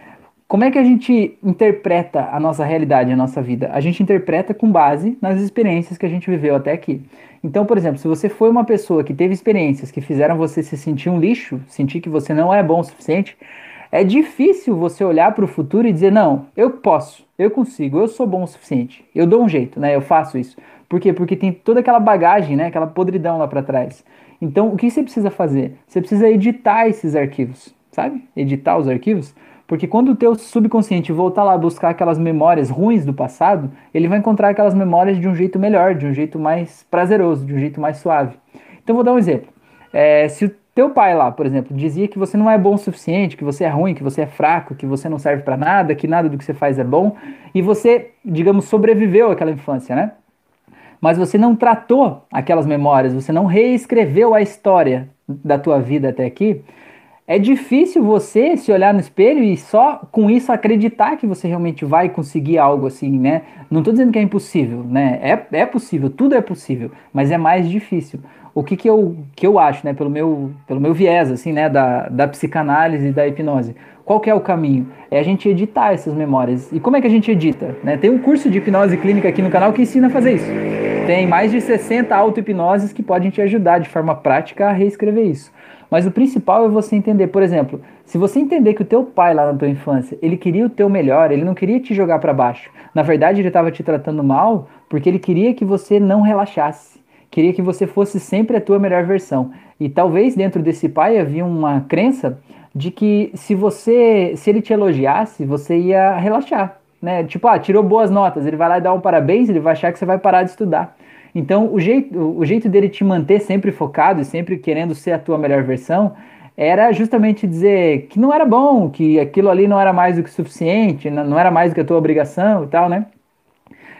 Como é que a gente interpreta a nossa realidade, a nossa vida? A gente interpreta com base nas experiências que a gente viveu até aqui. Então, por exemplo, se você foi uma pessoa que teve experiências que fizeram você se sentir um lixo, sentir que você não é bom o suficiente, é difícil você olhar para o futuro e dizer: não, eu posso, eu consigo, eu sou bom o suficiente, eu dou um jeito, né? Eu faço isso. Por quê? Porque tem toda aquela bagagem, né? Aquela podridão lá para trás. Então, o que você precisa fazer? Você precisa editar esses arquivos, sabe? Editar os arquivos, porque quando o teu subconsciente voltar lá buscar aquelas memórias ruins do passado, ele vai encontrar aquelas memórias de um jeito melhor, de um jeito mais prazeroso, de um jeito mais suave. Então, vou dar um exemplo. É, se o teu pai lá, por exemplo, dizia que você não é bom o suficiente, que você é ruim, que você é fraco, que você não serve para nada, que nada do que você faz é bom, e você, digamos, sobreviveu àquela infância, né? Mas você não tratou aquelas memórias, você não reescreveu a história da tua vida até aqui, é difícil você se olhar no espelho e só com isso acreditar que você realmente vai conseguir algo assim, né? Não estou dizendo que é impossível, né? É, é possível, tudo é possível, mas é mais difícil. O que, que, eu, que eu acho, né, pelo meu, pelo meu viés, assim, né, da, da psicanálise e da hipnose? Qual que é o caminho? É a gente editar essas memórias. E como é que a gente edita? Né? Tem um curso de hipnose clínica aqui no canal que ensina a fazer isso. Tem mais de 60 auto-hipnoses que podem te ajudar de forma prática a reescrever isso. Mas o principal é você entender, por exemplo, se você entender que o teu pai lá na tua infância, ele queria o teu melhor, ele não queria te jogar para baixo. Na verdade, ele estava te tratando mal porque ele queria que você não relaxasse. Queria que você fosse sempre a tua melhor versão. E talvez dentro desse pai havia uma crença de que se você, se ele te elogiasse, você ia relaxar, né? Tipo, ah, tirou boas notas, ele vai lá e dá um parabéns, ele vai achar que você vai parar de estudar. Então, o jeito, o jeito dele te manter sempre focado e sempre querendo ser a tua melhor versão era justamente dizer que não era bom, que aquilo ali não era mais do que suficiente, não era mais do que a tua obrigação e tal, né?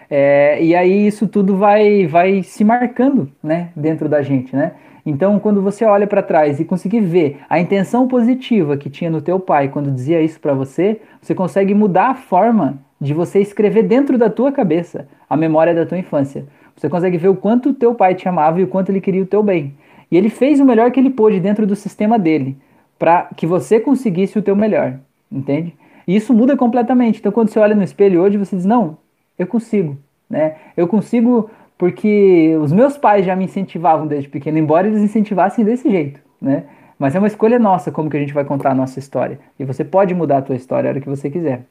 É, e aí isso tudo vai, vai se marcando, né, dentro da gente, né? Então, quando você olha para trás e conseguir ver a intenção positiva que tinha no teu pai quando dizia isso para você, você consegue mudar a forma de você escrever dentro da tua cabeça a memória da tua infância. Você consegue ver o quanto o teu pai te amava e o quanto ele queria o teu bem. E ele fez o melhor que ele pôde dentro do sistema dele para que você conseguisse o teu melhor, entende? E isso muda completamente. Então, quando você olha no espelho hoje, você diz: "Não, eu consigo", né? Eu consigo porque os meus pais já me incentivavam desde pequeno, embora eles incentivassem desse jeito, né? Mas é uma escolha nossa como que a gente vai contar a nossa história. E você pode mudar a tua história a hora que você quiser.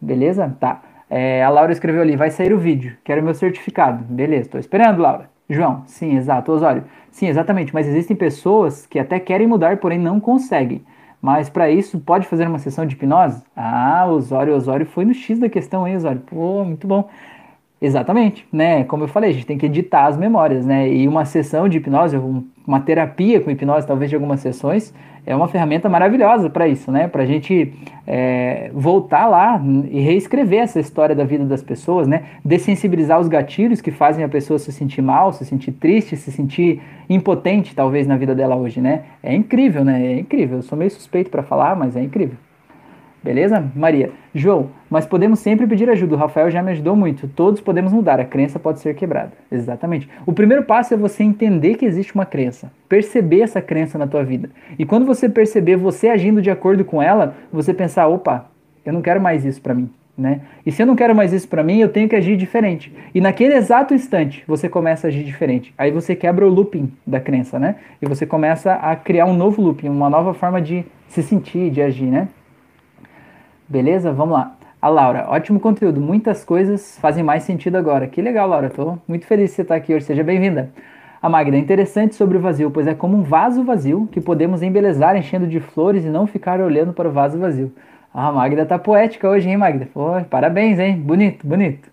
Beleza? Tá. É, a Laura escreveu ali, vai sair o vídeo, quero meu certificado. Beleza, tô esperando, Laura. João, sim, exato. Osório, sim, exatamente. Mas existem pessoas que até querem mudar, porém não conseguem. Mas para isso, pode fazer uma sessão de hipnose? Ah, Osório, Osório foi no X da questão, hein, Osório? Pô, muito bom. Exatamente, né? Como eu falei, a gente tem que editar as memórias, né? E uma sessão de hipnose, uma terapia com hipnose, talvez de algumas sessões, é uma ferramenta maravilhosa para isso, né? Para a gente é, voltar lá e reescrever essa história da vida das pessoas, né? Dessensibilizar os gatilhos que fazem a pessoa se sentir mal, se sentir triste, se sentir impotente, talvez, na vida dela hoje, né? É incrível, né? É incrível. Eu sou meio suspeito para falar, mas é incrível. Beleza? Maria. João, mas podemos sempre pedir ajuda. O Rafael já me ajudou muito. Todos podemos mudar. A crença pode ser quebrada. Exatamente. O primeiro passo é você entender que existe uma crença. Perceber essa crença na tua vida. E quando você perceber você agindo de acordo com ela, você pensar, opa, eu não quero mais isso para mim. né? E se eu não quero mais isso para mim, eu tenho que agir diferente. E naquele exato instante, você começa a agir diferente. Aí você quebra o looping da crença, né? E você começa a criar um novo looping, uma nova forma de se sentir, de agir, né? Beleza? Vamos lá. A Laura, ótimo conteúdo. Muitas coisas fazem mais sentido agora. Que legal, Laura. Tô muito feliz de você estar aqui hoje. Seja bem-vinda. A Magda, interessante sobre o vazio, pois é como um vaso vazio que podemos embelezar enchendo de flores e não ficar olhando para o vaso vazio. A Magda tá poética hoje, hein, Magda? Pô, parabéns, hein? Bonito, bonito.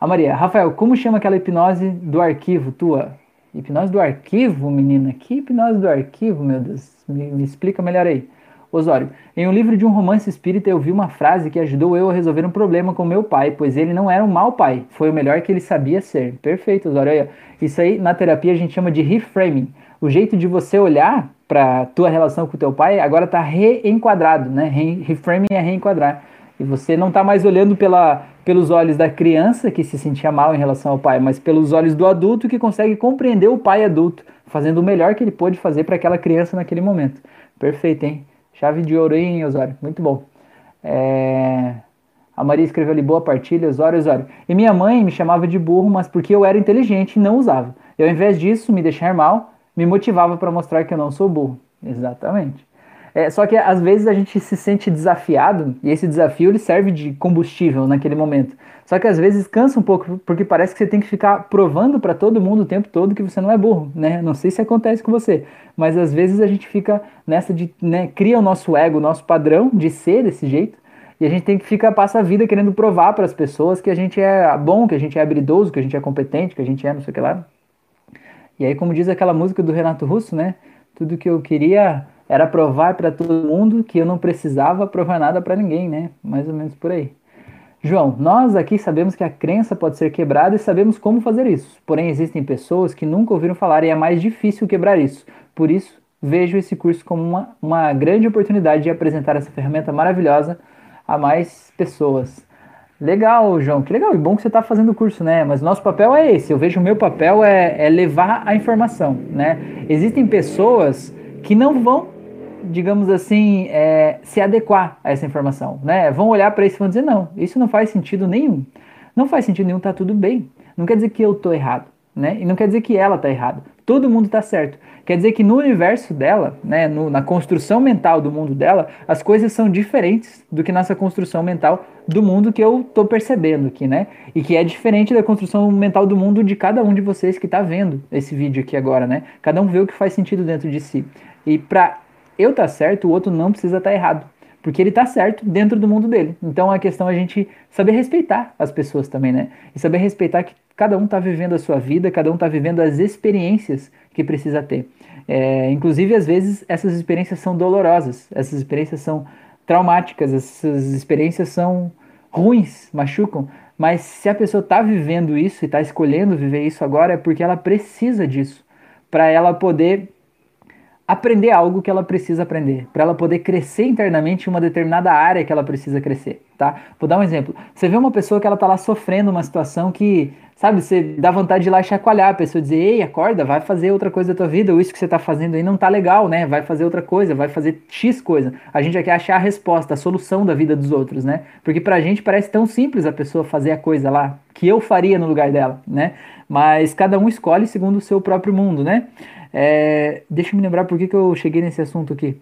A Maria, Rafael, como chama aquela hipnose do arquivo tua? Hipnose do arquivo, menina? Que hipnose do arquivo, meu Deus? Me, me explica melhor aí. Osório, em um livro de um romance espírita eu vi uma frase que ajudou eu a resolver um problema com meu pai, pois ele não era um mau pai, foi o melhor que ele sabia ser. Perfeito, Osório. Isso aí na terapia a gente chama de reframing. O jeito de você olhar para tua relação com o teu pai, agora está reenquadrado, né? Reframing é reenquadrar. E você não está mais olhando pela, pelos olhos da criança que se sentia mal em relação ao pai, mas pelos olhos do adulto que consegue compreender o pai adulto, fazendo o melhor que ele pôde fazer para aquela criança naquele momento. Perfeito, hein? Chave de ouro, hein, Osório? Muito bom. É... A Maria escreveu ali, boa partilha, Osório, Osório. E minha mãe me chamava de burro, mas porque eu era inteligente e não usava. E ao invés disso, me deixar mal, me motivava para mostrar que eu não sou burro. Exatamente. É, só que às vezes a gente se sente desafiado e esse desafio ele serve de combustível naquele momento. Só que às vezes cansa um pouco porque parece que você tem que ficar provando para todo mundo o tempo todo que você não é burro, né? Não sei se acontece com você, mas às vezes a gente fica nessa de, né, cria o nosso ego, o nosso padrão de ser desse jeito e a gente tem que ficar passa a vida querendo provar para as pessoas que a gente é bom, que a gente é habilidoso, que a gente é competente, que a gente é não sei o que lá. E aí, como diz aquela música do Renato Russo, né? Tudo que eu queria era provar para todo mundo que eu não precisava provar nada para ninguém, né? Mais ou menos por aí. João, nós aqui sabemos que a crença pode ser quebrada e sabemos como fazer isso. Porém, existem pessoas que nunca ouviram falar e é mais difícil quebrar isso. Por isso, vejo esse curso como uma, uma grande oportunidade de apresentar essa ferramenta maravilhosa a mais pessoas. Legal, João, que legal, e bom que você está fazendo o curso, né? Mas nosso papel é esse, eu vejo o meu papel é, é levar a informação, né? Existem pessoas que não vão, digamos assim, é, se adequar a essa informação, né? Vão olhar para isso e vão dizer, não, isso não faz sentido nenhum. Não faz sentido nenhum, tá tudo bem. Não quer dizer que eu tô errado, né? E não quer dizer que ela tá errada. Todo mundo tá certo. Quer dizer que no universo dela, né, no, na construção mental do mundo dela, as coisas são diferentes do que nessa construção mental do mundo que eu tô percebendo aqui, né? E que é diferente da construção mental do mundo de cada um de vocês que está vendo esse vídeo aqui agora, né? Cada um vê o que faz sentido dentro de si. E para eu tá certo, o outro não precisa estar tá errado porque ele está certo dentro do mundo dele. Então a questão é a gente saber respeitar as pessoas também, né? E saber respeitar que cada um está vivendo a sua vida, cada um está vivendo as experiências que precisa ter. É, inclusive, às vezes, essas experiências são dolorosas, essas experiências são traumáticas, essas experiências são ruins, machucam. Mas se a pessoa está vivendo isso e está escolhendo viver isso agora, é porque ela precisa disso, para ela poder aprender algo que ela precisa aprender, para ela poder crescer internamente em uma determinada área que ela precisa crescer, tá? Vou dar um exemplo. Você vê uma pessoa que ela tá lá sofrendo uma situação que, sabe, você dá vontade de ir lá chacoalhar a pessoa, dizer, ei, acorda, vai fazer outra coisa da tua vida, ou isso que você tá fazendo aí não tá legal, né? Vai fazer outra coisa, vai fazer X coisa. A gente já quer achar a resposta, a solução da vida dos outros, né? Porque pra gente parece tão simples a pessoa fazer a coisa lá, que eu faria no lugar dela, né? Mas cada um escolhe segundo o seu próprio mundo, né? É, deixa eu me lembrar por que, que eu cheguei nesse assunto aqui.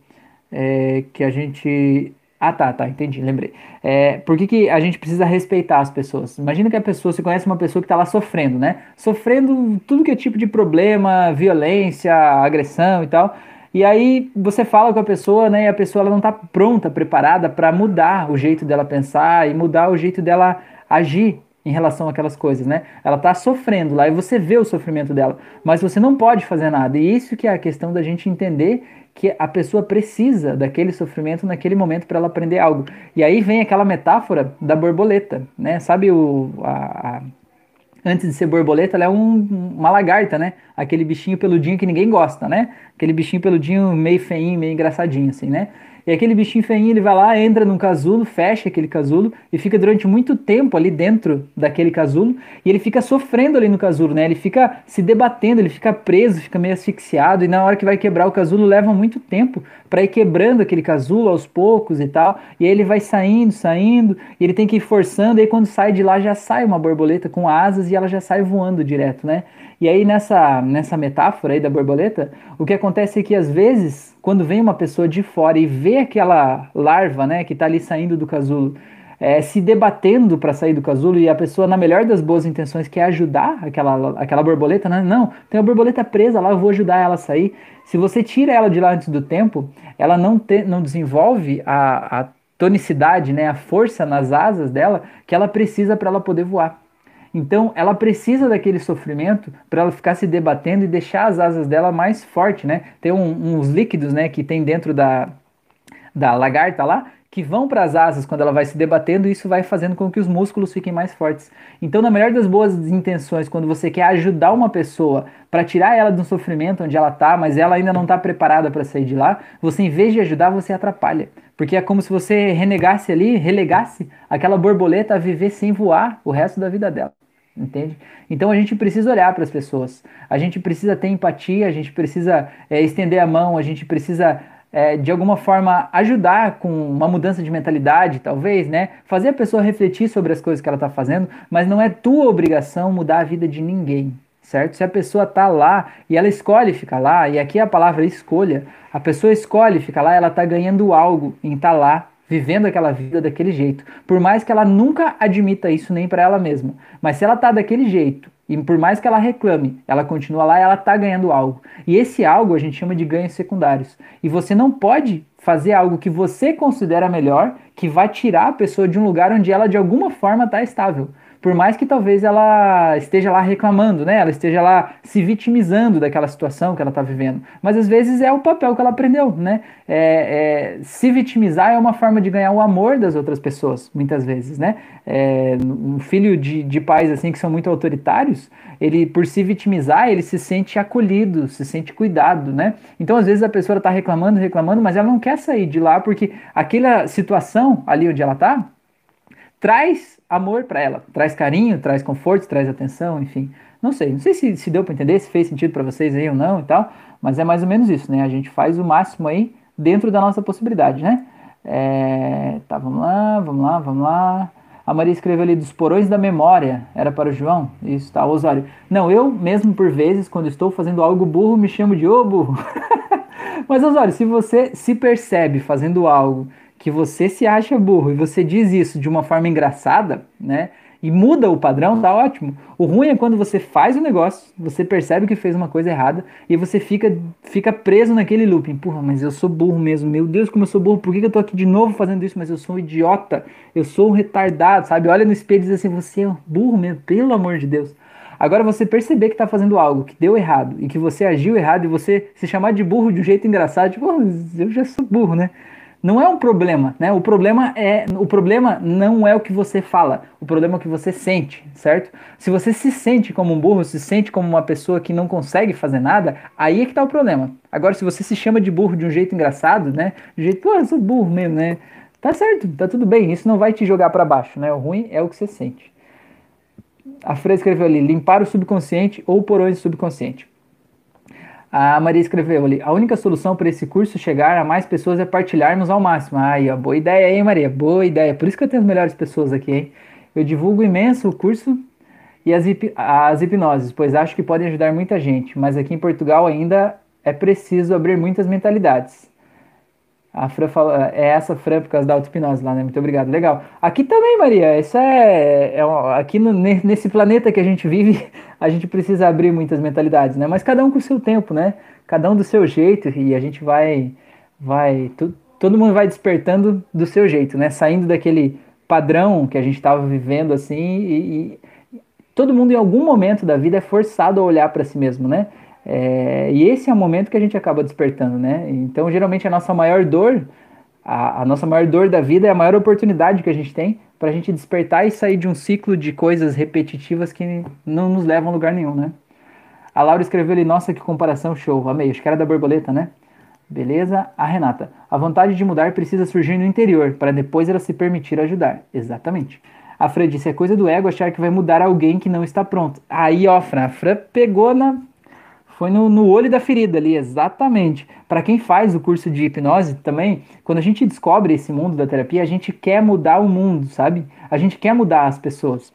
É, que a gente. Ah, tá, tá, entendi, lembrei. É, por que, que a gente precisa respeitar as pessoas? Imagina que a pessoa, você conhece uma pessoa que está lá sofrendo, né? Sofrendo tudo que é tipo de problema, violência, agressão e tal. E aí você fala com a pessoa, né? E a pessoa ela não está pronta, preparada para mudar o jeito dela pensar e mudar o jeito dela agir em relação àquelas coisas, né? Ela está sofrendo lá e você vê o sofrimento dela, mas você não pode fazer nada. E isso que é a questão da gente entender que a pessoa precisa daquele sofrimento naquele momento para ela aprender algo. E aí vem aquela metáfora da borboleta, né? Sabe o a, a, antes de ser borboleta, ela é um, uma lagarta, né? Aquele bichinho peludinho que ninguém gosta, né? Aquele bichinho peludinho meio feinho, meio engraçadinho assim, né? E aquele bichinho feinho, ele vai lá, entra num casulo, fecha aquele casulo e fica durante muito tempo ali dentro daquele casulo e ele fica sofrendo ali no casulo, né? Ele fica se debatendo, ele fica preso, fica meio asfixiado e na hora que vai quebrar o casulo leva muito tempo para ir quebrando aquele casulo aos poucos e tal. E aí ele vai saindo, saindo, e ele tem que ir forçando, e aí quando sai de lá já sai uma borboleta com asas e ela já sai voando direto, né? E aí nessa, nessa metáfora aí da borboleta, o que acontece é que às vezes, quando vem uma pessoa de fora e vê aquela larva, né, que está ali saindo do casulo, é, se debatendo para sair do casulo e a pessoa, na melhor das boas intenções, quer ajudar aquela, aquela borboleta, né? Não, tem a borboleta presa lá, eu vou ajudar ela a sair. Se você tira ela de lá antes do tempo, ela não, te, não desenvolve a, a tonicidade, né, a força nas asas dela que ela precisa para ela poder voar. Então, ela precisa daquele sofrimento para ela ficar se debatendo e deixar as asas dela mais forte, né? Tem um, uns líquidos, né, que tem dentro da, da lagarta lá, que vão para as asas quando ela vai se debatendo e isso vai fazendo com que os músculos fiquem mais fortes. Então, na melhor das boas intenções, quando você quer ajudar uma pessoa para tirar ela do sofrimento onde ela está, mas ela ainda não está preparada para sair de lá, você em vez de ajudar, você atrapalha. Porque é como se você renegasse ali, relegasse aquela borboleta a viver sem voar o resto da vida dela. Entende? Então a gente precisa olhar para as pessoas, a gente precisa ter empatia, a gente precisa é, estender a mão, a gente precisa é, de alguma forma ajudar com uma mudança de mentalidade, talvez, né? Fazer a pessoa refletir sobre as coisas que ela está fazendo, mas não é tua obrigação mudar a vida de ninguém, certo? Se a pessoa está lá e ela escolhe ficar lá, e aqui é a palavra escolha, a pessoa escolhe ficar lá, ela está ganhando algo em estar tá lá vivendo aquela vida daquele jeito. Por mais que ela nunca admita isso nem para ela mesma. Mas se ela tá daquele jeito e por mais que ela reclame, ela continua lá ela está ganhando algo. E esse algo a gente chama de ganhos secundários. E você não pode fazer algo que você considera melhor, que vai tirar a pessoa de um lugar onde ela de alguma forma está estável por mais que talvez ela esteja lá reclamando, né? Ela esteja lá se vitimizando daquela situação que ela está vivendo. Mas às vezes é o papel que ela aprendeu, né? É, é, se vitimizar é uma forma de ganhar o amor das outras pessoas, muitas vezes, né? É, um filho de, de pais assim que são muito autoritários, ele por se vitimizar, ele se sente acolhido, se sente cuidado, né? Então às vezes a pessoa está reclamando, reclamando, mas ela não quer sair de lá porque aquela situação ali onde ela está traz amor para ela, traz carinho, traz conforto, traz atenção, enfim. Não sei, não sei se, se deu para entender, se fez sentido para vocês aí ou não e tal, mas é mais ou menos isso, né? A gente faz o máximo aí dentro da nossa possibilidade, né? É, tá, vamos lá, vamos lá, vamos lá. A Maria escreveu ali dos porões da memória, era para o João? Isso, tá, Osório. Não, eu mesmo por vezes, quando estou fazendo algo burro, me chamo de ô burro. Mas Osório, se você se percebe fazendo algo que você se acha burro e você diz isso de uma forma engraçada, né? E muda o padrão, tá ótimo. O ruim é quando você faz o negócio, você percebe que fez uma coisa errada e você fica, fica preso naquele looping. Porra, mas eu sou burro mesmo. Meu Deus, como eu sou burro. Por que, que eu tô aqui de novo fazendo isso? Mas eu sou um idiota. Eu sou um retardado, sabe? Olha no espelho e diz assim: você é burro mesmo, pelo amor de Deus. Agora você perceber que está fazendo algo que deu errado e que você agiu errado e você se chamar de burro de um jeito engraçado, tipo, eu já sou burro, né? Não é um problema, né? O problema é o problema não é o que você fala, o problema é o que você sente, certo? Se você se sente como um burro, se sente como uma pessoa que não consegue fazer nada, aí é que tá o problema. Agora, se você se chama de burro de um jeito engraçado, né? De jeito, pô, eu sou burro mesmo, né? Tá certo, tá tudo bem, isso não vai te jogar para baixo, né? O ruim é o que você sente. A Freire escreveu ali: limpar o subconsciente ou porões subconsciente. A Maria escreveu ali: a única solução para esse curso chegar a mais pessoas é partilharmos ao máximo. Aí, ó, boa ideia, hein, Maria? Boa ideia. Por isso que eu tenho as melhores pessoas aqui, hein? Eu divulgo imenso o curso e as, hip as hipnoses, pois acho que podem ajudar muita gente, mas aqui em Portugal ainda é preciso abrir muitas mentalidades. A Fran fala, é essa Fran por causa da auto-hipnose lá, né? Muito obrigado. Legal. Aqui também, Maria, isso é. é aqui no, nesse planeta que a gente vive, a gente precisa abrir muitas mentalidades, né? Mas cada um com o seu tempo, né? Cada um do seu jeito e a gente vai. vai tu, todo mundo vai despertando do seu jeito, né? Saindo daquele padrão que a gente estava vivendo assim e, e todo mundo em algum momento da vida é forçado a olhar para si mesmo, né? É, e esse é o momento que a gente acaba despertando, né? Então, geralmente, a nossa maior dor, a, a nossa maior dor da vida é a maior oportunidade que a gente tem para a gente despertar e sair de um ciclo de coisas repetitivas que não nos levam a lugar nenhum, né? A Laura escreveu ali, nossa, que comparação show, amei, acho que era da borboleta, né? Beleza? A Renata, a vontade de mudar precisa surgir no interior, para depois ela se permitir ajudar. Exatamente. A Fran disse, é coisa do ego achar que vai mudar alguém que não está pronto. Aí, ó, Fran, a Fran pegou na, foi no, no olho da ferida ali, exatamente. Para quem faz o curso de hipnose também, quando a gente descobre esse mundo da terapia, a gente quer mudar o mundo, sabe? A gente quer mudar as pessoas.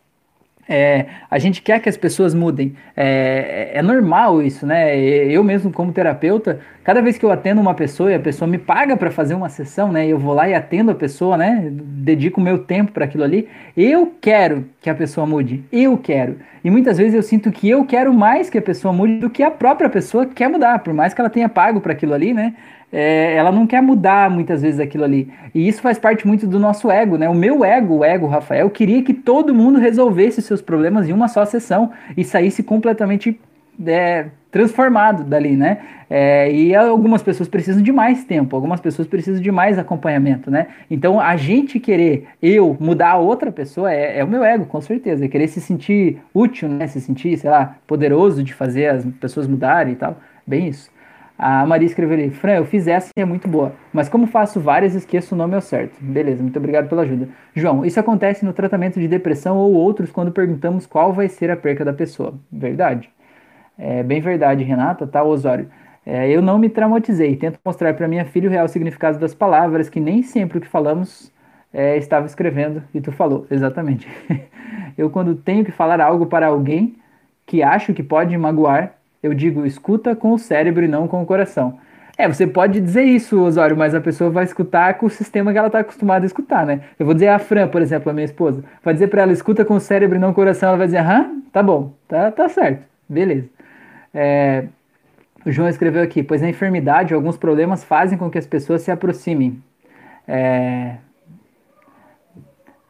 É, a gente quer que as pessoas mudem. É, é, normal isso, né? Eu mesmo, como terapeuta, cada vez que eu atendo uma pessoa e a pessoa me paga para fazer uma sessão, né? Eu vou lá e atendo a pessoa, né? Dedico o meu tempo para aquilo ali. Eu quero que a pessoa mude. Eu quero. E muitas vezes eu sinto que eu quero mais que a pessoa mude do que a própria pessoa quer mudar, por mais que ela tenha pago para aquilo ali, né? É, ela não quer mudar muitas vezes aquilo ali. E isso faz parte muito do nosso ego, né? O meu ego, o ego, Rafael, queria que todo mundo resolvesse seus problemas em uma só sessão e saísse completamente é, transformado dali, né? É, e algumas pessoas precisam de mais tempo, algumas pessoas precisam de mais acompanhamento, né? Então a gente querer eu mudar a outra pessoa é, é o meu ego, com certeza. É querer se sentir útil, né? Se sentir, sei lá, poderoso de fazer as pessoas mudarem e tal. Bem isso. A Maria escreveu ali, Fran, eu fiz essa e é muito boa, mas como faço várias, esqueço o nome ao certo. Beleza, muito obrigado pela ajuda. João, isso acontece no tratamento de depressão ou outros quando perguntamos qual vai ser a perca da pessoa. Verdade. É bem verdade, Renata, tá, Osório? É, eu não me traumatizei, tento mostrar para minha filha o real significado das palavras, que nem sempre o que falamos é, estava escrevendo e tu falou, exatamente. eu, quando tenho que falar algo para alguém que acho que pode magoar, eu digo escuta com o cérebro e não com o coração. É, você pode dizer isso, Osório, mas a pessoa vai escutar com o sistema que ela está acostumada a escutar, né? Eu vou dizer a Fran, por exemplo, a minha esposa, vai dizer para ela escuta com o cérebro e não com o coração, ela vai dizer, aham, tá bom, tá, tá certo, beleza. É, o João escreveu aqui, pois a enfermidade alguns problemas fazem com que as pessoas se aproximem. É,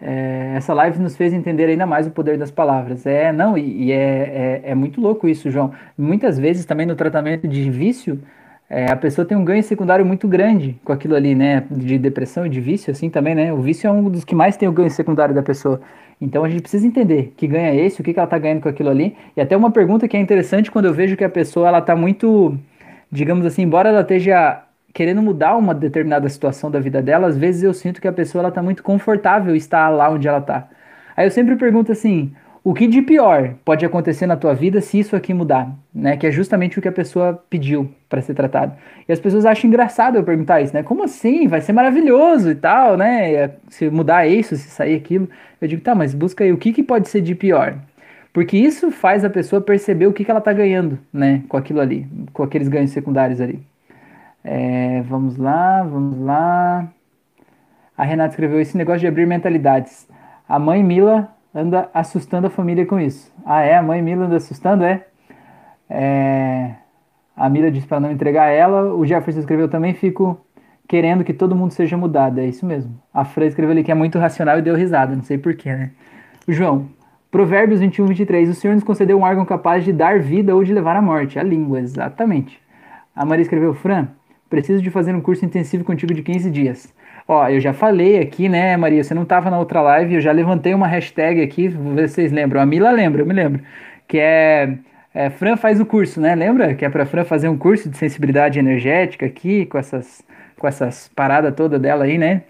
é, essa live nos fez entender ainda mais o poder das palavras. É, não, e, e é, é, é, muito louco isso, João. Muitas vezes também no tratamento de vício, é, a pessoa tem um ganho secundário muito grande com aquilo ali, né? De depressão e de vício, assim também, né? O vício é um dos que mais tem o ganho secundário da pessoa. Então a gente precisa entender que ganha esse, o que, que ela está ganhando com aquilo ali. E até uma pergunta que é interessante quando eu vejo que a pessoa ela tá muito, digamos assim, embora ela esteja querendo mudar uma determinada situação da vida dela, às vezes eu sinto que a pessoa ela tá muito confortável estar lá onde ela tá. Aí eu sempre pergunto assim, o que de pior pode acontecer na tua vida se isso aqui mudar, né? Que é justamente o que a pessoa pediu para ser tratado. E as pessoas acham engraçado eu perguntar isso, né? Como assim? Vai ser maravilhoso e tal, né? Se mudar isso, se sair aquilo. Eu digo, tá, mas busca aí o que, que pode ser de pior. Porque isso faz a pessoa perceber o que, que ela tá ganhando, né? Com aquilo ali, com aqueles ganhos secundários ali. É, vamos lá, vamos lá. A Renata escreveu esse negócio de abrir mentalidades. A mãe Mila anda assustando a família com isso. Ah, é? A mãe Mila anda assustando, é? é... A Mila disse para não entregar ela. O Jefferson escreveu também, fico querendo que todo mundo seja mudado. É isso mesmo. A Fran escreveu ali que é muito racional e deu risada. Não sei porquê, né? O João, Provérbios 21, 23. O Senhor nos concedeu um órgão capaz de dar vida ou de levar à morte. A língua, exatamente. A Maria escreveu, Fran, Preciso de fazer um curso intensivo contigo de 15 dias. Ó, eu já falei aqui, né, Maria? Você não estava na outra live, eu já levantei uma hashtag aqui, vou ver se vocês lembram. A Mila lembra, eu me lembro. Que é, é Fran faz o curso, né? Lembra? Que é para Fran fazer um curso de sensibilidade energética aqui, com essas, com essas paradas toda dela aí, né?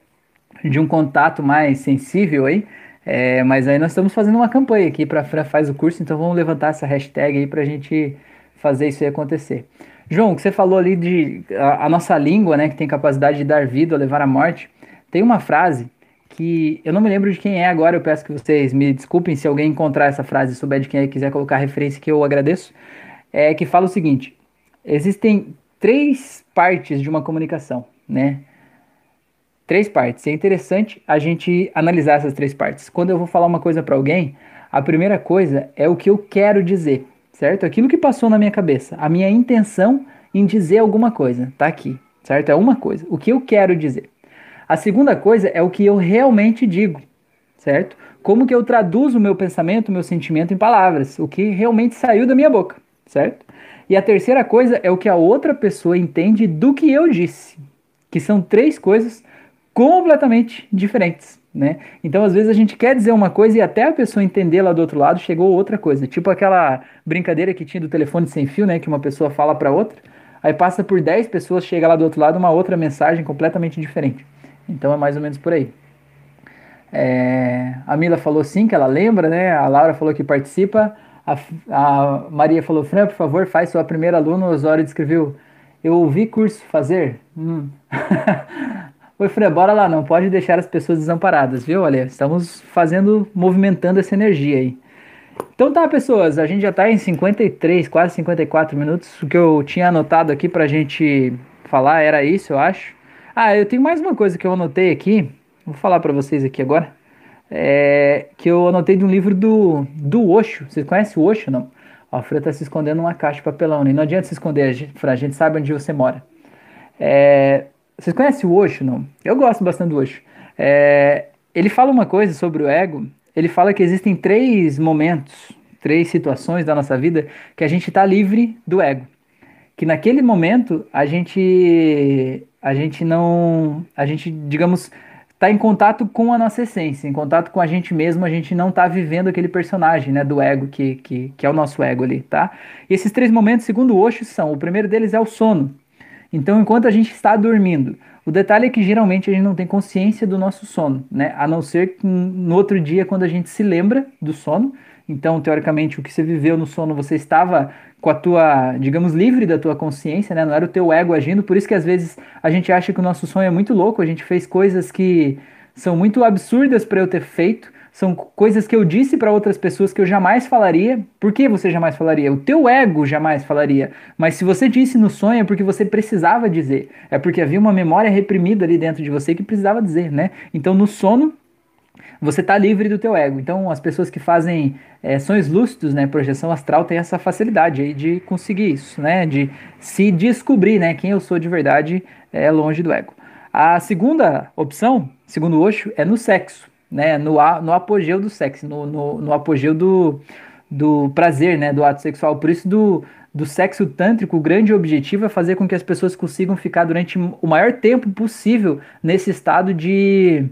De um contato mais sensível aí. É, mas aí nós estamos fazendo uma campanha aqui para Fran faz o curso, então vamos levantar essa hashtag aí para a gente fazer isso aí acontecer. João, que você falou ali de a, a, nossa língua, né, que tem capacidade de dar vida ou levar à morte, tem uma frase que eu não me lembro de quem é agora, eu peço que vocês me desculpem se alguém encontrar essa frase e souber de quem é e quiser colocar referência que eu agradeço, é que fala o seguinte: existem três partes de uma comunicação, né? Três partes. É interessante a gente analisar essas três partes. Quando eu vou falar uma coisa para alguém, a primeira coisa é o que eu quero dizer certo? Aquilo que passou na minha cabeça, a minha intenção em dizer alguma coisa, tá aqui, certo? É uma coisa, o que eu quero dizer. A segunda coisa é o que eu realmente digo, certo? Como que eu traduzo o meu pensamento, o meu sentimento em palavras, o que realmente saiu da minha boca, certo? E a terceira coisa é o que a outra pessoa entende do que eu disse, que são três coisas completamente diferentes, né? Então, às vezes, a gente quer dizer uma coisa e até a pessoa entender lá do outro lado chegou outra coisa. Tipo aquela brincadeira que tinha do telefone sem fio, né? Que uma pessoa fala para outra, aí passa por 10 pessoas, chega lá do outro lado uma outra mensagem completamente diferente. Então, é mais ou menos por aí. É, a Mila falou sim, que ela lembra, né? A Laura falou que participa. A, a Maria falou, Fran, por favor, faz sua primeira aluna. O Osório descreveu, eu ouvi curso fazer? Hum. Oi, Fran, bora lá, não pode deixar as pessoas desamparadas, viu? Olha, estamos fazendo, movimentando essa energia aí. Então tá, pessoas, a gente já tá em 53, quase 54 minutos. O que eu tinha anotado aqui pra gente falar era isso, eu acho. Ah, eu tenho mais uma coisa que eu anotei aqui, vou falar para vocês aqui agora é, que eu anotei de um livro do, do Osho. Vocês conhecem o Osho, não? Ó, a Fran tá se escondendo numa caixa de papelão, né? Não adianta se esconder, Fran, a gente sabe onde você mora. É, vocês conhecem o Osho, não? Eu gosto bastante do Osho. É, ele fala uma coisa sobre o ego, ele fala que existem três momentos, três situações da nossa vida que a gente está livre do ego. Que naquele momento a gente a gente não a gente digamos tá em contato com a nossa essência, em contato com a gente mesmo, a gente não tá vivendo aquele personagem, né, do ego que, que, que é o nosso ego ali, tá? E esses três momentos, segundo o Osho, são, o primeiro deles é o sono. Então, enquanto a gente está dormindo, o detalhe é que geralmente a gente não tem consciência do nosso sono, né? A não ser que no outro dia, quando a gente se lembra do sono, então, teoricamente, o que você viveu no sono, você estava com a tua, digamos, livre da tua consciência, né? Não era o teu ego agindo. Por isso que às vezes a gente acha que o nosso sonho é muito louco, a gente fez coisas que são muito absurdas para eu ter feito, são coisas que eu disse para outras pessoas que eu jamais falaria. Por que você jamais falaria? O teu ego jamais falaria. Mas se você disse no sonho é porque você precisava dizer. É porque havia uma memória reprimida ali dentro de você que precisava dizer, né? Então no sono você está livre do teu ego. Então, as pessoas que fazem é, sonhos lúcidos, né, projeção astral, têm essa facilidade aí de conseguir isso, né, de se descobrir, né, quem eu sou de verdade é longe do ego. A segunda opção, segundo Osho, é no sexo, né, no, no apogeu do sexo, no, no, no apogeu do, do prazer, né, do ato sexual. Por isso, do, do sexo tântrico, o grande objetivo é fazer com que as pessoas consigam ficar durante o maior tempo possível nesse estado de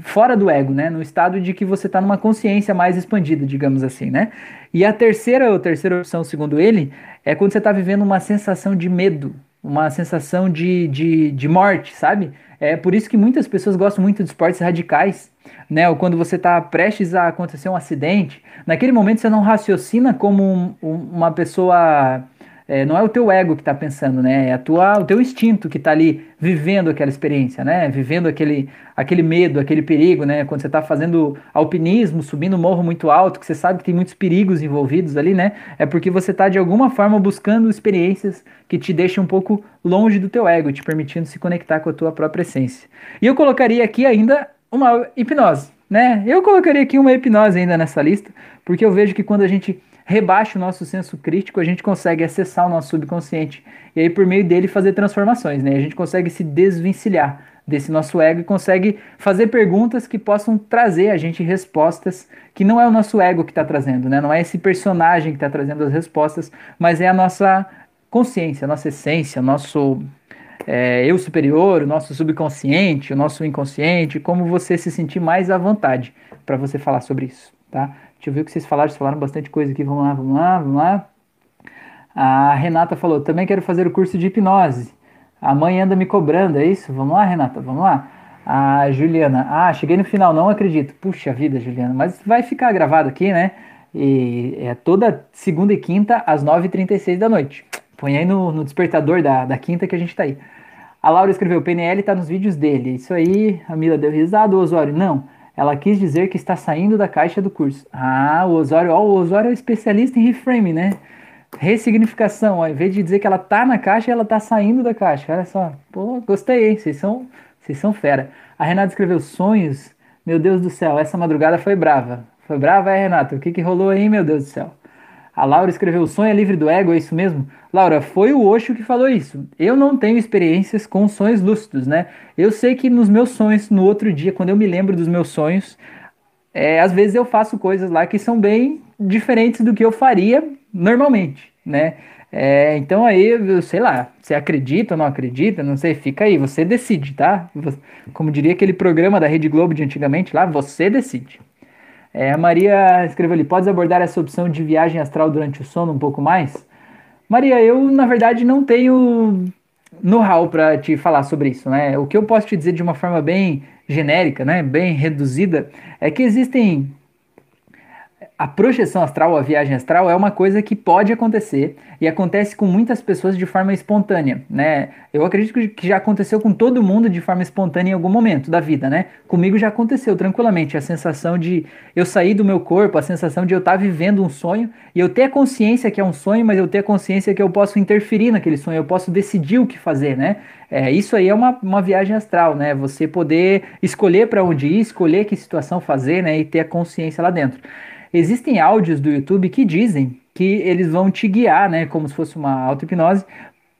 fora do ego, né? No estado de que você está numa consciência mais expandida, digamos assim, né? E a terceira, a terceira opção, segundo ele, é quando você está vivendo uma sensação de medo, uma sensação de, de, de morte, sabe? É por isso que muitas pessoas gostam muito de esportes radicais, né? Ou quando você está prestes a acontecer um acidente, naquele momento você não raciocina como um, um, uma pessoa é, não é o teu ego que está pensando, né? É a tua, o teu instinto que está ali vivendo aquela experiência, né? Vivendo aquele, aquele medo, aquele perigo, né? Quando você está fazendo alpinismo, subindo um morro muito alto, que você sabe que tem muitos perigos envolvidos ali, né? É porque você está de alguma forma buscando experiências que te deixam um pouco longe do teu ego, te permitindo se conectar com a tua própria essência. E eu colocaria aqui ainda uma hipnose, né? Eu colocaria aqui uma hipnose ainda nessa lista, porque eu vejo que quando a gente rebaixa o nosso senso crítico, a gente consegue acessar o nosso subconsciente e aí por meio dele fazer transformações, né? A gente consegue se desvencilhar desse nosso ego e consegue fazer perguntas que possam trazer a gente respostas que não é o nosso ego que está trazendo, né? Não é esse personagem que está trazendo as respostas, mas é a nossa consciência, a nossa essência, nosso é, eu superior, o nosso subconsciente, o nosso inconsciente, como você se sentir mais à vontade para você falar sobre isso, tá? Deixa eu ver o que vocês falaram, vocês falaram bastante coisa aqui. Vamos lá, vamos lá, vamos lá. A Renata falou: também quero fazer o curso de hipnose. A mãe anda me cobrando, é isso? Vamos lá, Renata, vamos lá. A Juliana: ah, cheguei no final, não acredito. Puxa vida, Juliana, mas vai ficar gravado aqui, né? E é toda segunda e quinta às 9h36 da noite. Põe aí no, no despertador da, da quinta que a gente tá aí. A Laura escreveu: PNL tá nos vídeos dele. Isso aí, a Mila deu risada, o Osório. Não. Ela quis dizer que está saindo da caixa do curso. Ah, o Osório, ó, o Osório é especialista em reframe, né? Ressignificação, ó, em vez de dizer que ela tá na caixa, ela tá saindo da caixa. Olha só. Pô, gostei, hein? Vocês são, vocês são fera. A Renata escreveu sonhos. Meu Deus do céu, essa madrugada foi brava. Foi brava, é, Renata? O que, que rolou aí, meu Deus do céu? A Laura escreveu: sonho é livre do ego, é isso mesmo? Laura, foi o Osho que falou isso. Eu não tenho experiências com sonhos lúcidos, né? Eu sei que nos meus sonhos, no outro dia, quando eu me lembro dos meus sonhos, é, às vezes eu faço coisas lá que são bem diferentes do que eu faria normalmente, né? É, então aí, eu sei lá, você acredita ou não acredita, não sei, fica aí, você decide, tá? Como diria aquele programa da Rede Globo de antigamente lá, você decide. É, a Maria escreveu ali: podes abordar essa opção de viagem astral durante o sono um pouco mais? Maria, eu na verdade não tenho know-how para te falar sobre isso, né? O que eu posso te dizer de uma forma bem genérica, né, bem reduzida, é que existem a projeção astral, a viagem astral, é uma coisa que pode acontecer e acontece com muitas pessoas de forma espontânea, né? Eu acredito que já aconteceu com todo mundo de forma espontânea em algum momento da vida, né? Comigo já aconteceu tranquilamente a sensação de eu sair do meu corpo, a sensação de eu estar vivendo um sonho e eu ter a consciência que é um sonho, mas eu ter a consciência que eu posso interferir naquele sonho, eu posso decidir o que fazer, né? É, isso aí é uma, uma viagem astral, né? Você poder escolher para onde ir, escolher que situação fazer, né? E ter a consciência lá dentro. Existem áudios do YouTube que dizem que eles vão te guiar, né, como se fosse uma auto-hipnose,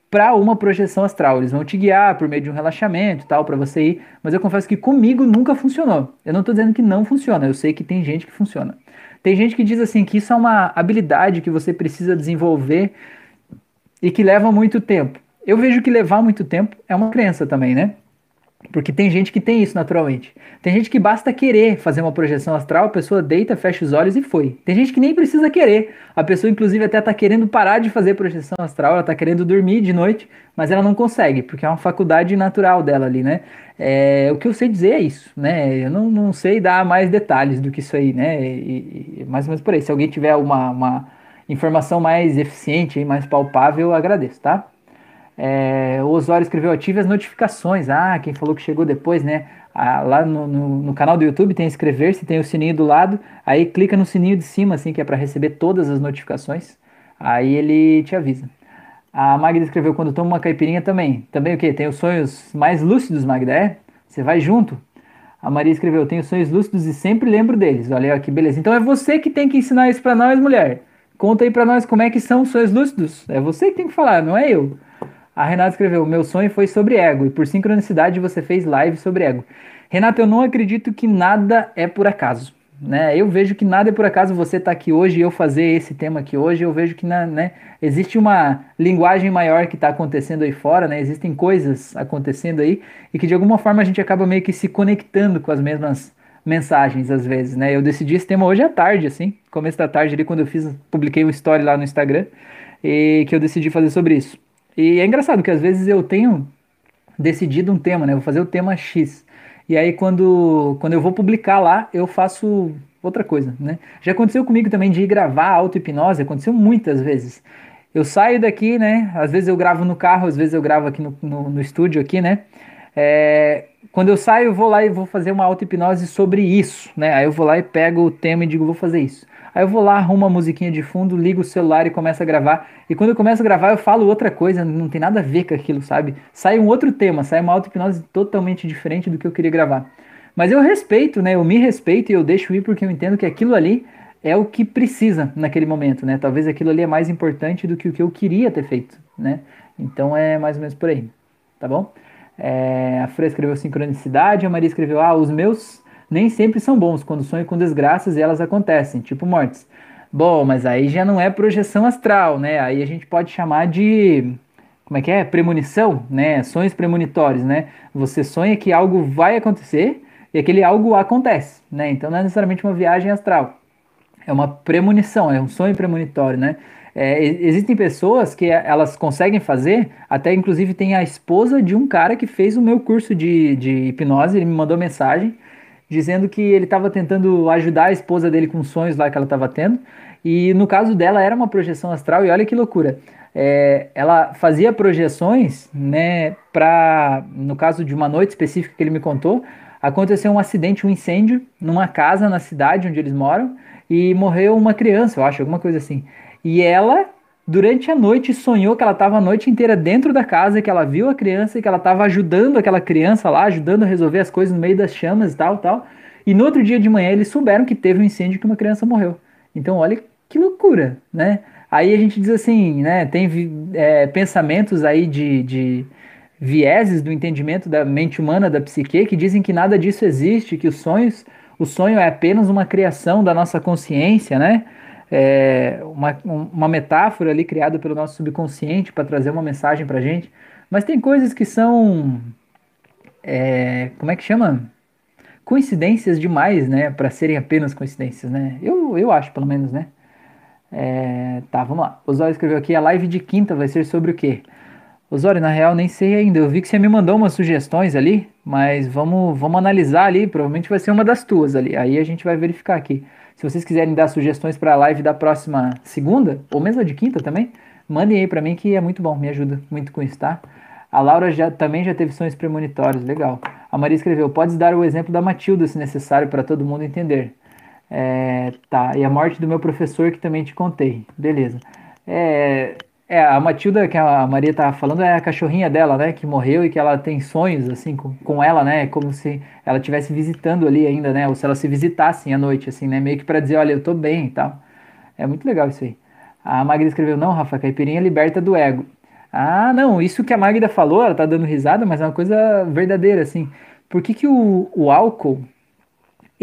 para uma projeção astral. Eles vão te guiar por meio de um relaxamento tal, para você ir. Mas eu confesso que comigo nunca funcionou. Eu não estou dizendo que não funciona, eu sei que tem gente que funciona. Tem gente que diz assim que isso é uma habilidade que você precisa desenvolver e que leva muito tempo. Eu vejo que levar muito tempo é uma crença também, né? Porque tem gente que tem isso naturalmente. Tem gente que basta querer fazer uma projeção astral, a pessoa deita, fecha os olhos e foi. Tem gente que nem precisa querer. A pessoa, inclusive, até está querendo parar de fazer projeção astral, ela está querendo dormir de noite, mas ela não consegue, porque é uma faculdade natural dela ali, né? É, o que eu sei dizer é isso, né? Eu não, não sei dar mais detalhes do que isso aí, né? E, e, mais ou menos por aí. Se alguém tiver uma, uma informação mais eficiente e mais palpável, eu agradeço, tá? É, o Osório escreveu ative as notificações. Ah, quem falou que chegou depois, né? Ah, lá no, no, no, canal do YouTube tem inscrever-se, tem o sininho do lado. Aí clica no sininho de cima, assim, que é para receber todas as notificações. Aí ele te avisa. A Magda escreveu quando toma uma caipirinha também. Também o quê? Tem os sonhos mais lúcidos, Magda, é? Você vai junto? A Maria escreveu: tenho sonhos lúcidos e sempre lembro deles. Olha que beleza. Então é você que tem que ensinar isso para nós, mulher. Conta aí para nós como é que são os sonhos lúcidos. É você que tem que falar, não é eu. A Renata escreveu: Meu sonho foi sobre ego, e por sincronicidade você fez live sobre ego. Renata, eu não acredito que nada é por acaso. Né? Eu vejo que nada é por acaso você estar tá aqui hoje e eu fazer esse tema aqui hoje. Eu vejo que na, né, existe uma linguagem maior que está acontecendo aí fora, né? existem coisas acontecendo aí e que de alguma forma a gente acaba meio que se conectando com as mesmas mensagens às vezes. Né? Eu decidi esse tema hoje à tarde, assim, começo da tarde ali, quando eu fiz, publiquei um story lá no Instagram e que eu decidi fazer sobre isso. E é engraçado que às vezes eu tenho decidido um tema, né? vou fazer o tema X. E aí quando, quando eu vou publicar lá, eu faço outra coisa, né? Já aconteceu comigo também de ir gravar auto-hipnose, aconteceu muitas vezes. Eu saio daqui, né? Às vezes eu gravo no carro, às vezes eu gravo aqui no, no, no estúdio aqui, né? É, quando eu saio, eu vou lá e vou fazer uma auto-hipnose sobre isso, né? Aí eu vou lá e pego o tema e digo, vou fazer isso. Aí eu vou lá, arrumo uma musiquinha de fundo, ligo o celular e começo a gravar. E quando eu começo a gravar, eu falo outra coisa, não tem nada a ver com aquilo, sabe? Sai um outro tema, sai uma auto-hipnose totalmente diferente do que eu queria gravar. Mas eu respeito, né? Eu me respeito e eu deixo ir porque eu entendo que aquilo ali é o que precisa naquele momento, né? Talvez aquilo ali é mais importante do que o que eu queria ter feito, né? Então é mais ou menos por aí, tá bom? É, a Fran escreveu sincronicidade, a Maria escreveu, ah, os meus nem sempre são bons quando sonho com desgraças e elas acontecem, tipo mortes. Bom, mas aí já não é projeção astral, né? Aí a gente pode chamar de como é que é? Premonição, né? Sonhos premonitórios, né? Você sonha que algo vai acontecer e aquele algo acontece, né? Então não é necessariamente uma viagem astral. É uma premonição, é um sonho premonitório, né? É, existem pessoas que elas conseguem fazer, até inclusive tem a esposa de um cara que fez o meu curso de, de hipnose, ele me mandou mensagem dizendo que ele estava tentando ajudar a esposa dele com sonhos lá que ela estava tendo. E no caso dela era uma projeção astral, e olha que loucura. É, ela fazia projeções, né, para, no caso de uma noite específica que ele me contou, aconteceu um acidente, um incêndio numa casa na cidade onde eles moram e morreu uma criança, eu acho, alguma coisa assim. E ela durante a noite sonhou que ela estava a noite inteira dentro da casa, que ela viu a criança e que ela estava ajudando aquela criança lá, ajudando a resolver as coisas no meio das chamas e tal, tal. E no outro dia de manhã eles souberam que teve um incêndio que uma criança morreu. Então olha que loucura, né? Aí a gente diz assim, né? Tem é, pensamentos aí de, de vieses do entendimento da mente humana, da psique, que dizem que nada disso existe, que os sonhos, o sonho é apenas uma criação da nossa consciência, né? É, uma, uma metáfora ali criada pelo nosso subconsciente para trazer uma mensagem para gente. Mas tem coisas que são. É, como é que chama? Coincidências demais, né? Para serem apenas coincidências, né? Eu, eu acho, pelo menos, né? É, tá, vamos lá. O Zóio escreveu aqui: a live de quinta vai ser sobre o quê? Osório, na real, nem sei ainda. Eu vi que você me mandou umas sugestões ali, mas vamos, vamos analisar ali. Provavelmente vai ser uma das tuas ali. Aí a gente vai verificar aqui. Se vocês quiserem dar sugestões para a live da próxima segunda, ou mesmo de quinta também, mandem aí para mim que é muito bom, me ajuda muito com isso, tá? A Laura já, também já teve sonhos premonitórios, legal. A Maria escreveu: Podes dar o exemplo da Matilda, se necessário, para todo mundo entender. É, tá, e a morte do meu professor que também te contei. Beleza. É, é, a Matilda, que a Maria tá falando, é a cachorrinha dela, né? Que morreu e que ela tem sonhos, assim, com, com ela, né? Como se ela estivesse visitando ali ainda, né? Ou se ela se visitassem à noite, assim, né? Meio que pra dizer, olha, eu tô bem e tal. É muito legal isso aí. A Magda escreveu, não, Rafa, caipirinha liberta do ego. Ah, não, isso que a Magda falou, ela tá dando risada, mas é uma coisa verdadeira, assim. Por que, que o, o álcool,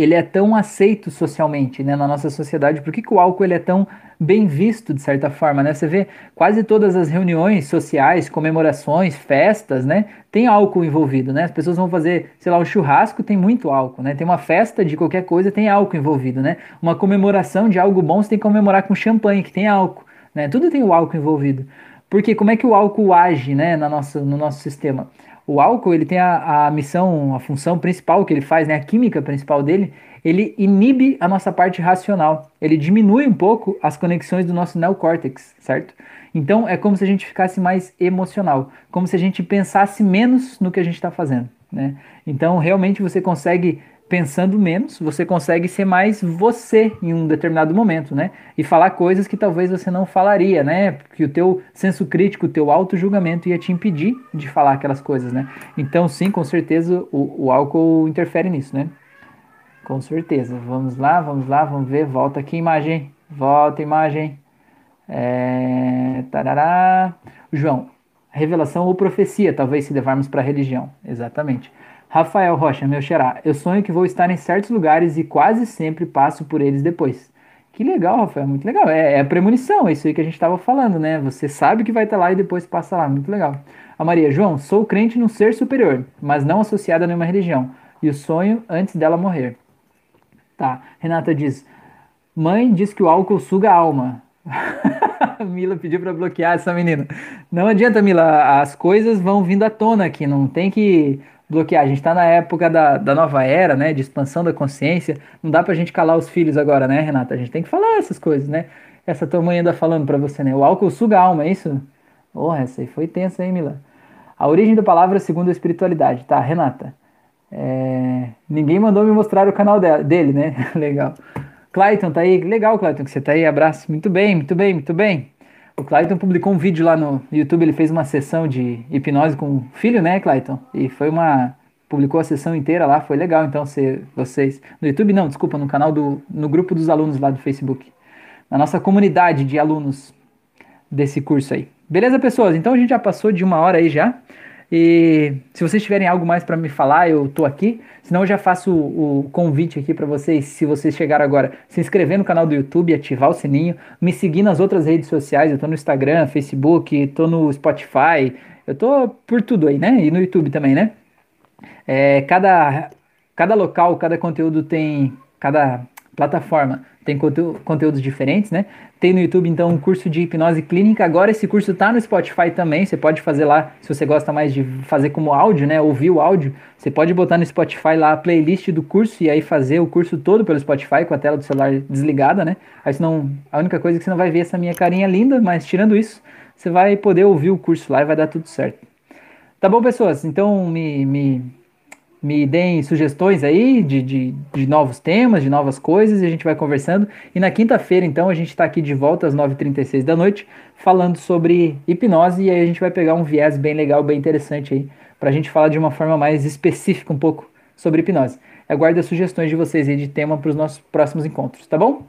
ele é tão aceito socialmente, né, na nossa sociedade? Por que, que o álcool ele é tão bem visto, de certa forma, né? Você vê quase todas as reuniões sociais, comemorações, festas, né? Tem álcool envolvido, né? As pessoas vão fazer, sei lá, um churrasco, tem muito álcool, né? Tem uma festa de qualquer coisa, tem álcool envolvido, né? Uma comemoração de algo bom, você tem que comemorar com champanhe, que tem álcool, né? Tudo tem o álcool envolvido. Porque como é que o álcool age, né, na nossa, no nosso sistema? O álcool, ele tem a, a missão, a função principal que ele faz, né, a química principal dele, ele inibe a nossa parte racional. Ele diminui um pouco as conexões do nosso neocórtex, certo? Então é como se a gente ficasse mais emocional, como se a gente pensasse menos no que a gente está fazendo, né? Então realmente você consegue pensando menos, você consegue ser mais você em um determinado momento, né? E falar coisas que talvez você não falaria, né? Porque o teu senso crítico, o teu auto-julgamento ia te impedir de falar aquelas coisas, né? Então, sim, com certeza o, o álcool interfere nisso, né? Com certeza. Vamos lá, vamos lá, vamos ver. Volta aqui, imagem. Volta, imagem. É... Tarará. João, revelação ou profecia, talvez se levarmos para a religião. Exatamente. Rafael Rocha, meu xará, eu sonho que vou estar em certos lugares e quase sempre passo por eles depois. Que legal, Rafael, muito legal. É, é a premonição, é isso aí que a gente estava falando, né? Você sabe que vai estar lá e depois passa lá, muito legal. A Maria, João, sou crente num ser superior, mas não associada a nenhuma religião, e o sonho antes dela morrer. Tá, Renata diz, mãe diz que o álcool suga a alma. Mila pediu para bloquear essa menina. Não adianta, Mila, as coisas vão vindo à tona aqui, não tem que bloquear. A gente está na época da, da nova era, né? De expansão da consciência. Não dá pra gente calar os filhos agora, né, Renata? A gente tem que falar essas coisas, né? Essa tua mãe anda falando para você, né? O álcool suga a alma, é isso? Porra, essa aí foi tensa, hein, Mila? A origem da palavra segundo a espiritualidade, tá, Renata? É... Ninguém mandou me mostrar o canal dele, né? Legal. Clayton tá aí? Legal, Clayton, que você tá aí. Abraço. Muito bem, muito bem, muito bem. O Clayton publicou um vídeo lá no YouTube, ele fez uma sessão de hipnose com o filho, né, Clayton? E foi uma. Publicou a sessão inteira lá, foi legal. Então, se vocês. No YouTube, não, desculpa, no canal do. No grupo dos alunos lá do Facebook. Na nossa comunidade de alunos desse curso aí. Beleza, pessoas? Então a gente já passou de uma hora aí já. E se vocês tiverem algo mais para me falar, eu tô aqui. Senão eu já faço o, o convite aqui para vocês, se vocês chegaram agora, se inscrever no canal do YouTube, ativar o sininho, me seguir nas outras redes sociais. Eu tô no Instagram, Facebook, tô no Spotify, eu tô por tudo aí, né? E no YouTube também, né? É, cada, cada local, cada conteúdo tem. Cada plataforma tem conteúdos diferentes, né? Tem no YouTube, então, um curso de hipnose clínica. Agora esse curso tá no Spotify também. Você pode fazer lá, se você gosta mais de fazer como áudio, né? Ouvir o áudio. Você pode botar no Spotify lá a playlist do curso e aí fazer o curso todo pelo Spotify com a tela do celular desligada, né? Aí senão, a única coisa é que você não vai ver essa minha carinha linda, mas tirando isso, você vai poder ouvir o curso lá e vai dar tudo certo. Tá bom, pessoas? Então me, me me deem sugestões aí de, de, de, novos temas, de novas coisas, e a gente vai conversando. E na quinta-feira, então, a gente está aqui de volta às 9h36 da noite, falando sobre hipnose, e aí a gente vai pegar um viés bem legal, bem interessante aí, para a gente falar de uma forma mais específica um pouco sobre hipnose. Aguardo as sugestões de vocês aí de tema para os nossos próximos encontros, tá bom?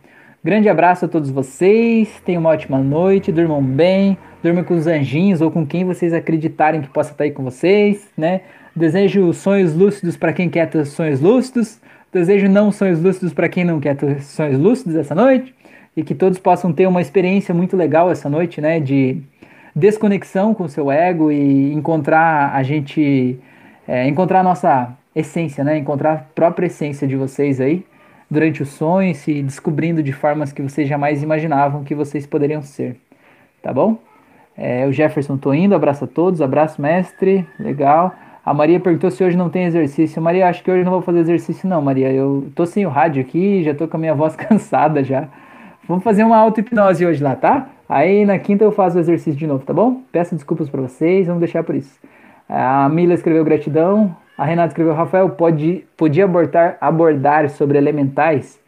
Grande abraço a todos vocês, tenham uma ótima noite, durmam bem, durmam com os anjinhos ou com quem vocês acreditarem que possa estar aí com vocês, né? Desejo sonhos lúcidos para quem quer ter sonhos lúcidos. Desejo não sonhos lúcidos para quem não quer ter sonhos lúcidos essa noite. E que todos possam ter uma experiência muito legal essa noite, né? De desconexão com o seu ego e encontrar a gente. É, encontrar a nossa essência, né? Encontrar a própria essência de vocês aí durante o sonho, se descobrindo de formas que vocês jamais imaginavam que vocês poderiam ser. Tá bom? É, o Jefferson, tô indo, abraço a todos, abraço, mestre, legal. A Maria perguntou se hoje não tem exercício. Maria, acho que hoje não vou fazer exercício, não, Maria. Eu tô sem o rádio aqui, já tô com a minha voz cansada já. Vamos fazer uma auto-hipnose hoje lá, tá? Aí na quinta eu faço o exercício de novo, tá bom? Peço desculpas para vocês, vamos deixar por isso. A Mila escreveu gratidão. A Renata escreveu, Rafael, pode, podia abordar, abordar sobre elementais?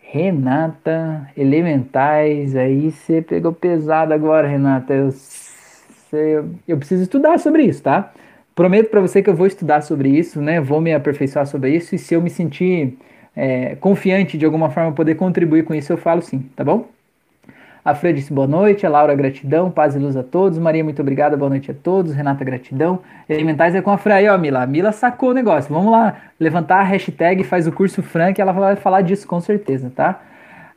Renata, elementais, aí você pegou pesado agora, Renata. Eu, eu, eu preciso estudar sobre isso, tá? Prometo para você que eu vou estudar sobre isso, né? Vou me aperfeiçoar sobre isso e se eu me sentir é, confiante de alguma forma poder contribuir com isso, eu falo sim, tá bom? A Fred disse boa noite, a Laura gratidão, paz e luz a todos, Maria muito obrigada, boa noite a todos, Renata gratidão, Elementais é com a Fran aí, ó, Mila, a Mila sacou o negócio, vamos lá levantar a hashtag, faz o curso Frank, ela vai falar disso com certeza, tá?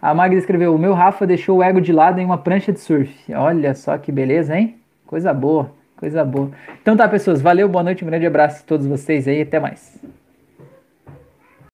A Magda escreveu, o meu Rafa deixou o ego de lado em uma prancha de surf, olha só que beleza, hein? Coisa boa, coisa boa. Então tá, pessoas, valeu, boa noite, um grande abraço a todos vocês aí, até mais.